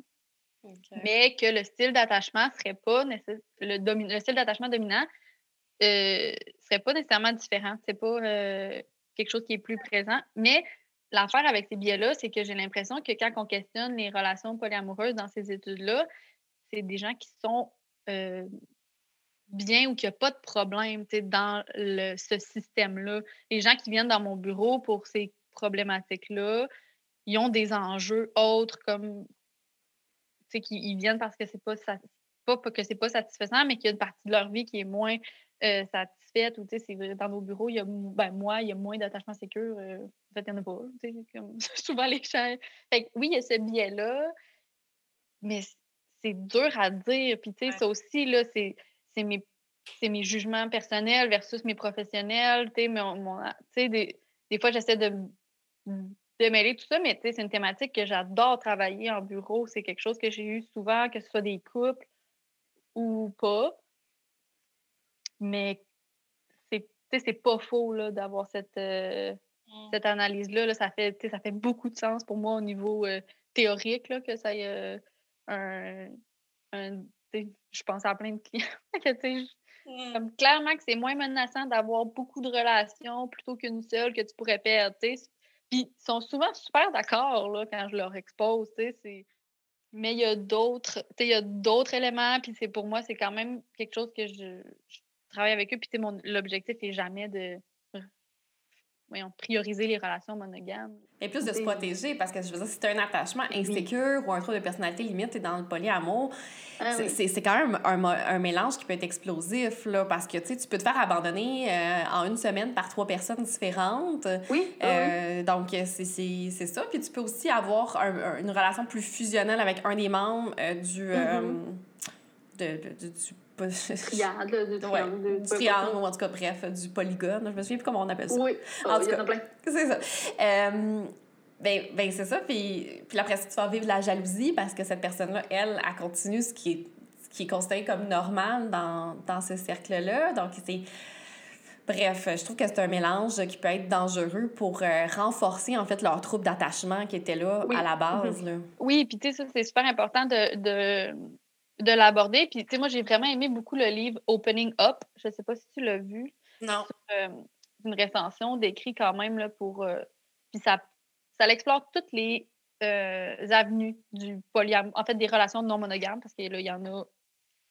Mais que le style d'attachement serait pas le, le style d'attachement dominant euh, serait pas nécessairement différent. C'est pas euh, quelque chose qui est plus présent. Mais l'affaire avec ces biais-là, c'est que j'ai l'impression que quand on questionne les relations polyamoureuses dans ces études-là, c'est des gens qui sont euh, bien ou qu'il n'y a pas de problème dans le, ce système-là. Les gens qui viennent dans mon bureau pour ces problématiques-là, ils ont des enjeux autres comme qu'ils viennent parce que c'est pas, pas que c'est pas satisfaisant, mais qu'il y a une partie de leur vie qui est moins euh, satisfaite ou dans nos bureaux, il y a ben, moi, il y a moins d'attachement sécure. Euh, en fait, il n'y en a pas. Comme, souvent les gens. oui, il y a ce biais-là, mais c'est dur à dire. Puis, tu sais, ça aussi, là, c'est mes, mes jugements personnels versus mes professionnels. Tu sais, des, des fois, j'essaie de démêler tout ça, mais c'est une thématique que j'adore travailler en bureau. C'est quelque chose que j'ai eu souvent, que ce soit des couples ou pas. Mais c'est pas faux d'avoir cette, euh, mmh. cette analyse-là. Ça, fait, ça fait beaucoup de sens pour moi au niveau euh, théorique là, que ça ait euh, un. je pense à plein de clients. Mmh. clairement que c'est moins menaçant d'avoir beaucoup de relations plutôt qu'une seule que tu pourrais perdre. Puis ils sont souvent super d'accord quand je leur expose. Mais il y a d'autres, il y a d'autres éléments, puis c'est pour moi, c'est quand même quelque chose que je, je travaille avec eux. Puis l'objectif est jamais de voyons, prioriser les relations monogames. Et plus de se protéger, parce que je veux dire, si tu as un attachement insécure ou un trouble de personnalité limite, tu es dans le polyamour, ah c'est quand même un, un, mélange qui peut être explosif, là, parce que tu peux te faire abandonner euh, en une semaine par trois personnes différentes. Oui. Euh, donc, c'est ça. Puis tu peux aussi avoir une relation plus fusionnelle avec un des membres euh, du, mm-hmm. de, de, du triangle, du triangle. du triangle, ou en tout cas, bref, du polygone. Je me souviens plus comment on appelle ça. Oui, en tout cas, C'est ça. Euh, ben, ben c'est ça. Puis, puis après, tu vas vivre la jalousie parce que cette personne-là, elle, elle continue ce qui est, ce qui est considéré comme normal dans, dans ce cercle-là. Donc, c'est. Bref, je trouve que c'est un mélange qui peut être dangereux pour euh, renforcer en fait leur trouble d'attachement qui était là à la base. Là. Oui, puis tu sais, ça, c'est super important de, de de l'aborder. Puis, tu sais, moi, j'ai vraiment aimé beaucoup le livre Opening Up. Je ne sais pas si tu l'as vu. Non. Euh, une récension décrit quand même là, pour. Euh, puis ça, ça explore toutes les euh, avenues du polyamour, en fait, des relations non monogames, parce que là, il y en a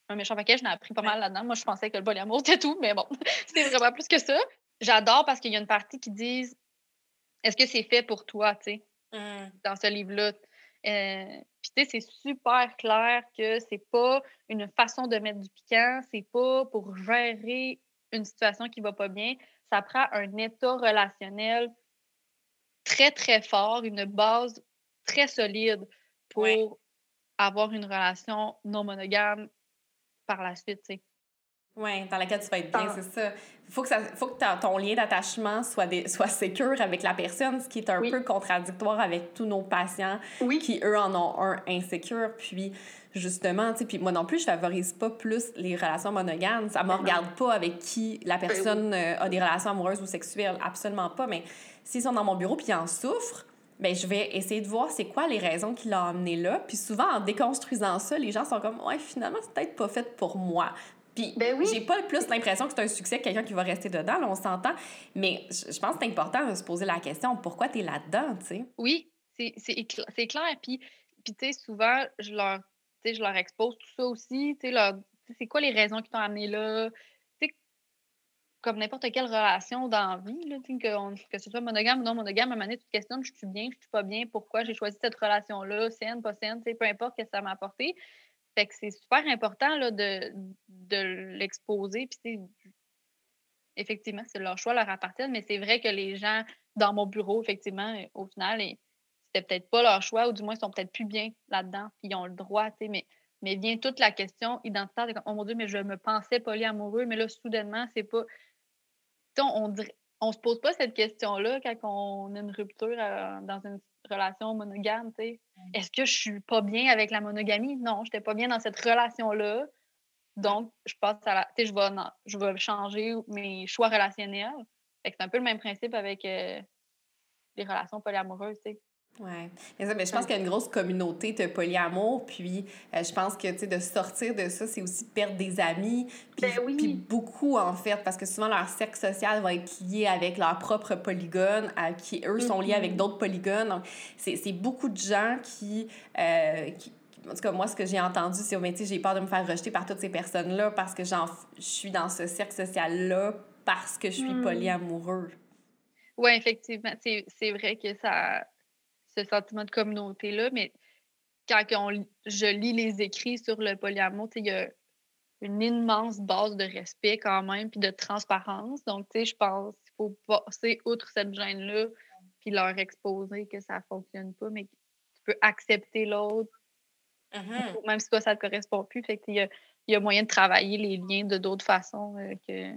un méchant paquet. Je n'ai appris pas mal là-dedans. Moi, je pensais que le polyamour, c'était tout, mais bon, c'est vraiment plus que ça. J'adore parce qu'il y a une partie qui dit est-ce que c'est fait pour toi, tu sais, mmh. dans ce livre-là. Euh, puis tu sais, c'est super clair que c'est pas une façon de mettre du piquant, c'est pas pour gérer une situation qui va pas bien. Ça prend un état relationnel très, très fort, une base très solide pour avoir une relation non monogame par la suite, tu sais. Oui, dans laquelle tu vas être bien, c'est ça. Il faut que, ça, faut que ton lien d'attachement soit, des, soit sécure avec la personne, ce qui est un peu contradictoire avec tous nos patients qui, eux, en ont un insécure. Puis, justement, tu sais, puis moi non plus, je favorise pas plus les relations monogames. Ça me regarde pas avec qui la ben personne euh, a des relations amoureuses ou sexuelles. Absolument pas. Mais s'ils sont dans mon bureau puis ils en souffrent, ben je vais essayer de voir c'est quoi les raisons qui l'ont amené là. Puis souvent, en déconstruisant ça, les gens sont comme, ouais, finalement, c'est peut-être pas fait pour moi. Puis ben oui. j'ai pas plus l'impression que c'est un succès que quelqu'un qui va rester dedans, là, on s'entend. Mais je pense que c'est important de se poser la question pourquoi tu es là-dedans, tu sais? Oui, c'est clair. Puis, puis tu sais, souvent, je leur, je leur expose tout ça aussi. Tu sais, c'est quoi les raisons qui t'ont amené là? Tu sais, comme n'importe quelle relation dans la vie, là, que, que ce soit monogame ou non monogame, à un moment donné, tu te questionnes je suis bien, je suis pas bien, pourquoi j'ai choisi cette relation-là, saine, pas saine, peu importe ce que ça m'a apporté. Fait que c'est super important là, de, de l'exposer. Puis, effectivement, c'est leur choix, leur appartient, mais c'est vrai que les gens dans mon bureau, effectivement, au final, c'était peut-être pas leur choix, ou du moins, ils sont peut-être plus bien là-dedans, puis ils ont le droit, mais, mais vient toute la question identitaire, comme, oh mon Dieu, mais je me pensais polyamoureux, mais là, soudainement, c'est pas. On, on, on se pose pas cette question-là quand on a une rupture euh, dans une relation monogame, tu sais. Est-ce que je suis pas bien avec la monogamie? Non, je n'étais pas bien dans cette relation-là. Donc, je passe à la. Tu sais, je vais, je vais changer mes choix relationnels. c'est un peu le même principe avec euh, les relations polyamoureuses, tu sais. Oui. Mais, je pense qu'il y a une grosse communauté de polyamour. Puis euh, je pense que de sortir de ça, c'est aussi perdre des amis. Puis, ben puis, beaucoup, en fait, parce que souvent leur cercle social va être lié avec leur propre polygone, à, qui eux sont liés avec mm-hmm. d'autres polygones. Donc, c'est beaucoup de gens qui, euh, qui en tout cas, moi, ce que j'ai entendu, c'est au métier, j'ai peur de me faire rejeter par toutes ces personnes-là parce que je suis dans ce cercle social-là parce que je suis mm. polyamoureux. Oui, effectivement. C'est vrai que ça, ce sentiment de communauté-là, mais quand on, je lis les écrits sur le polyamour, il y a une immense base de respect quand même, puis de transparence. Donc, tu sais, je pense qu'il faut passer outre cette gêne-là, puis leur exposer que ça ne fonctionne pas, mais que tu peux accepter l'autre, mm-hmm. même si toi, ça ne te correspond plus. Fait il, y a, il y a moyen de travailler les liens de d'autres façons euh, que,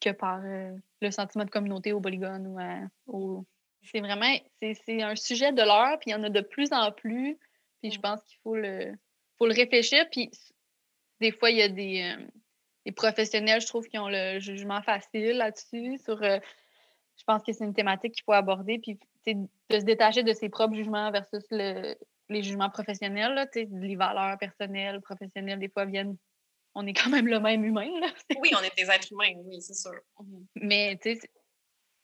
que par euh, le sentiment de communauté au polygone ou au c'est vraiment, c'est un sujet de l'heure, puis il y en a de plus en plus. Puis je pense qu'il faut le, faut le réfléchir. Puis des fois, il y a des, euh, des, professionnels, je trouve, qui ont le jugement facile là-dessus. Sur, euh, je pense que c'est une thématique qu'il faut aborder. Puis de se détacher de ses propres jugements versus le, les jugements professionnels. Là, les valeurs personnelles, professionnelles, des fois viennent. On est quand même le même humain. Là. Oui, on est des êtres humains, oui, c'est sûr. Mais tu sais,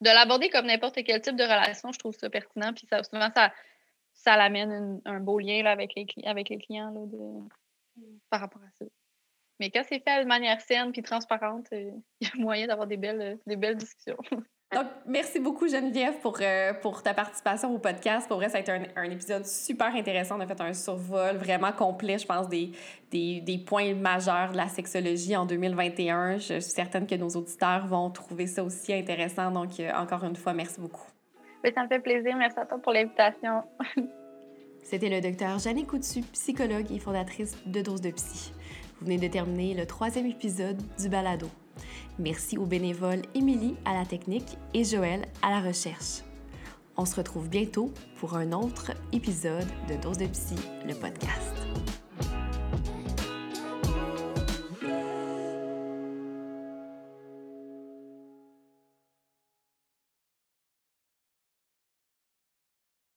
de l'aborder comme n'importe quel type de relation, je trouve ça pertinent. Puis ça, souvent, ça, ça l'amène un beau lien là, avec, les, avec les clients là, par rapport à ça. Mais quand c'est fait de manière saine puis transparente, euh, il y a moyen d'avoir des belles, des belles discussions. Donc, merci beaucoup, Geneviève, pour, euh, pour ta participation au podcast. Pour vrai, ça a été un, un, épisode super intéressant. On a fait un survol vraiment complet, je pense, des, des, des, points majeurs de la sexologie en 2021. Je suis certaine que nos auditeurs vont trouver ça aussi intéressant. Donc, euh, encore une fois, merci beaucoup. ça me fait plaisir. Merci à toi pour l'invitation. C'était le docteur Jeanne Coutu, psychologue et fondatrice de Dose de Psy. Vous venez de terminer le troisième épisode du balado. Merci aux bénévoles Émilie à la technique et Joël à la recherche. On se retrouve bientôt pour un autre épisode de Dose de Psy, le podcast.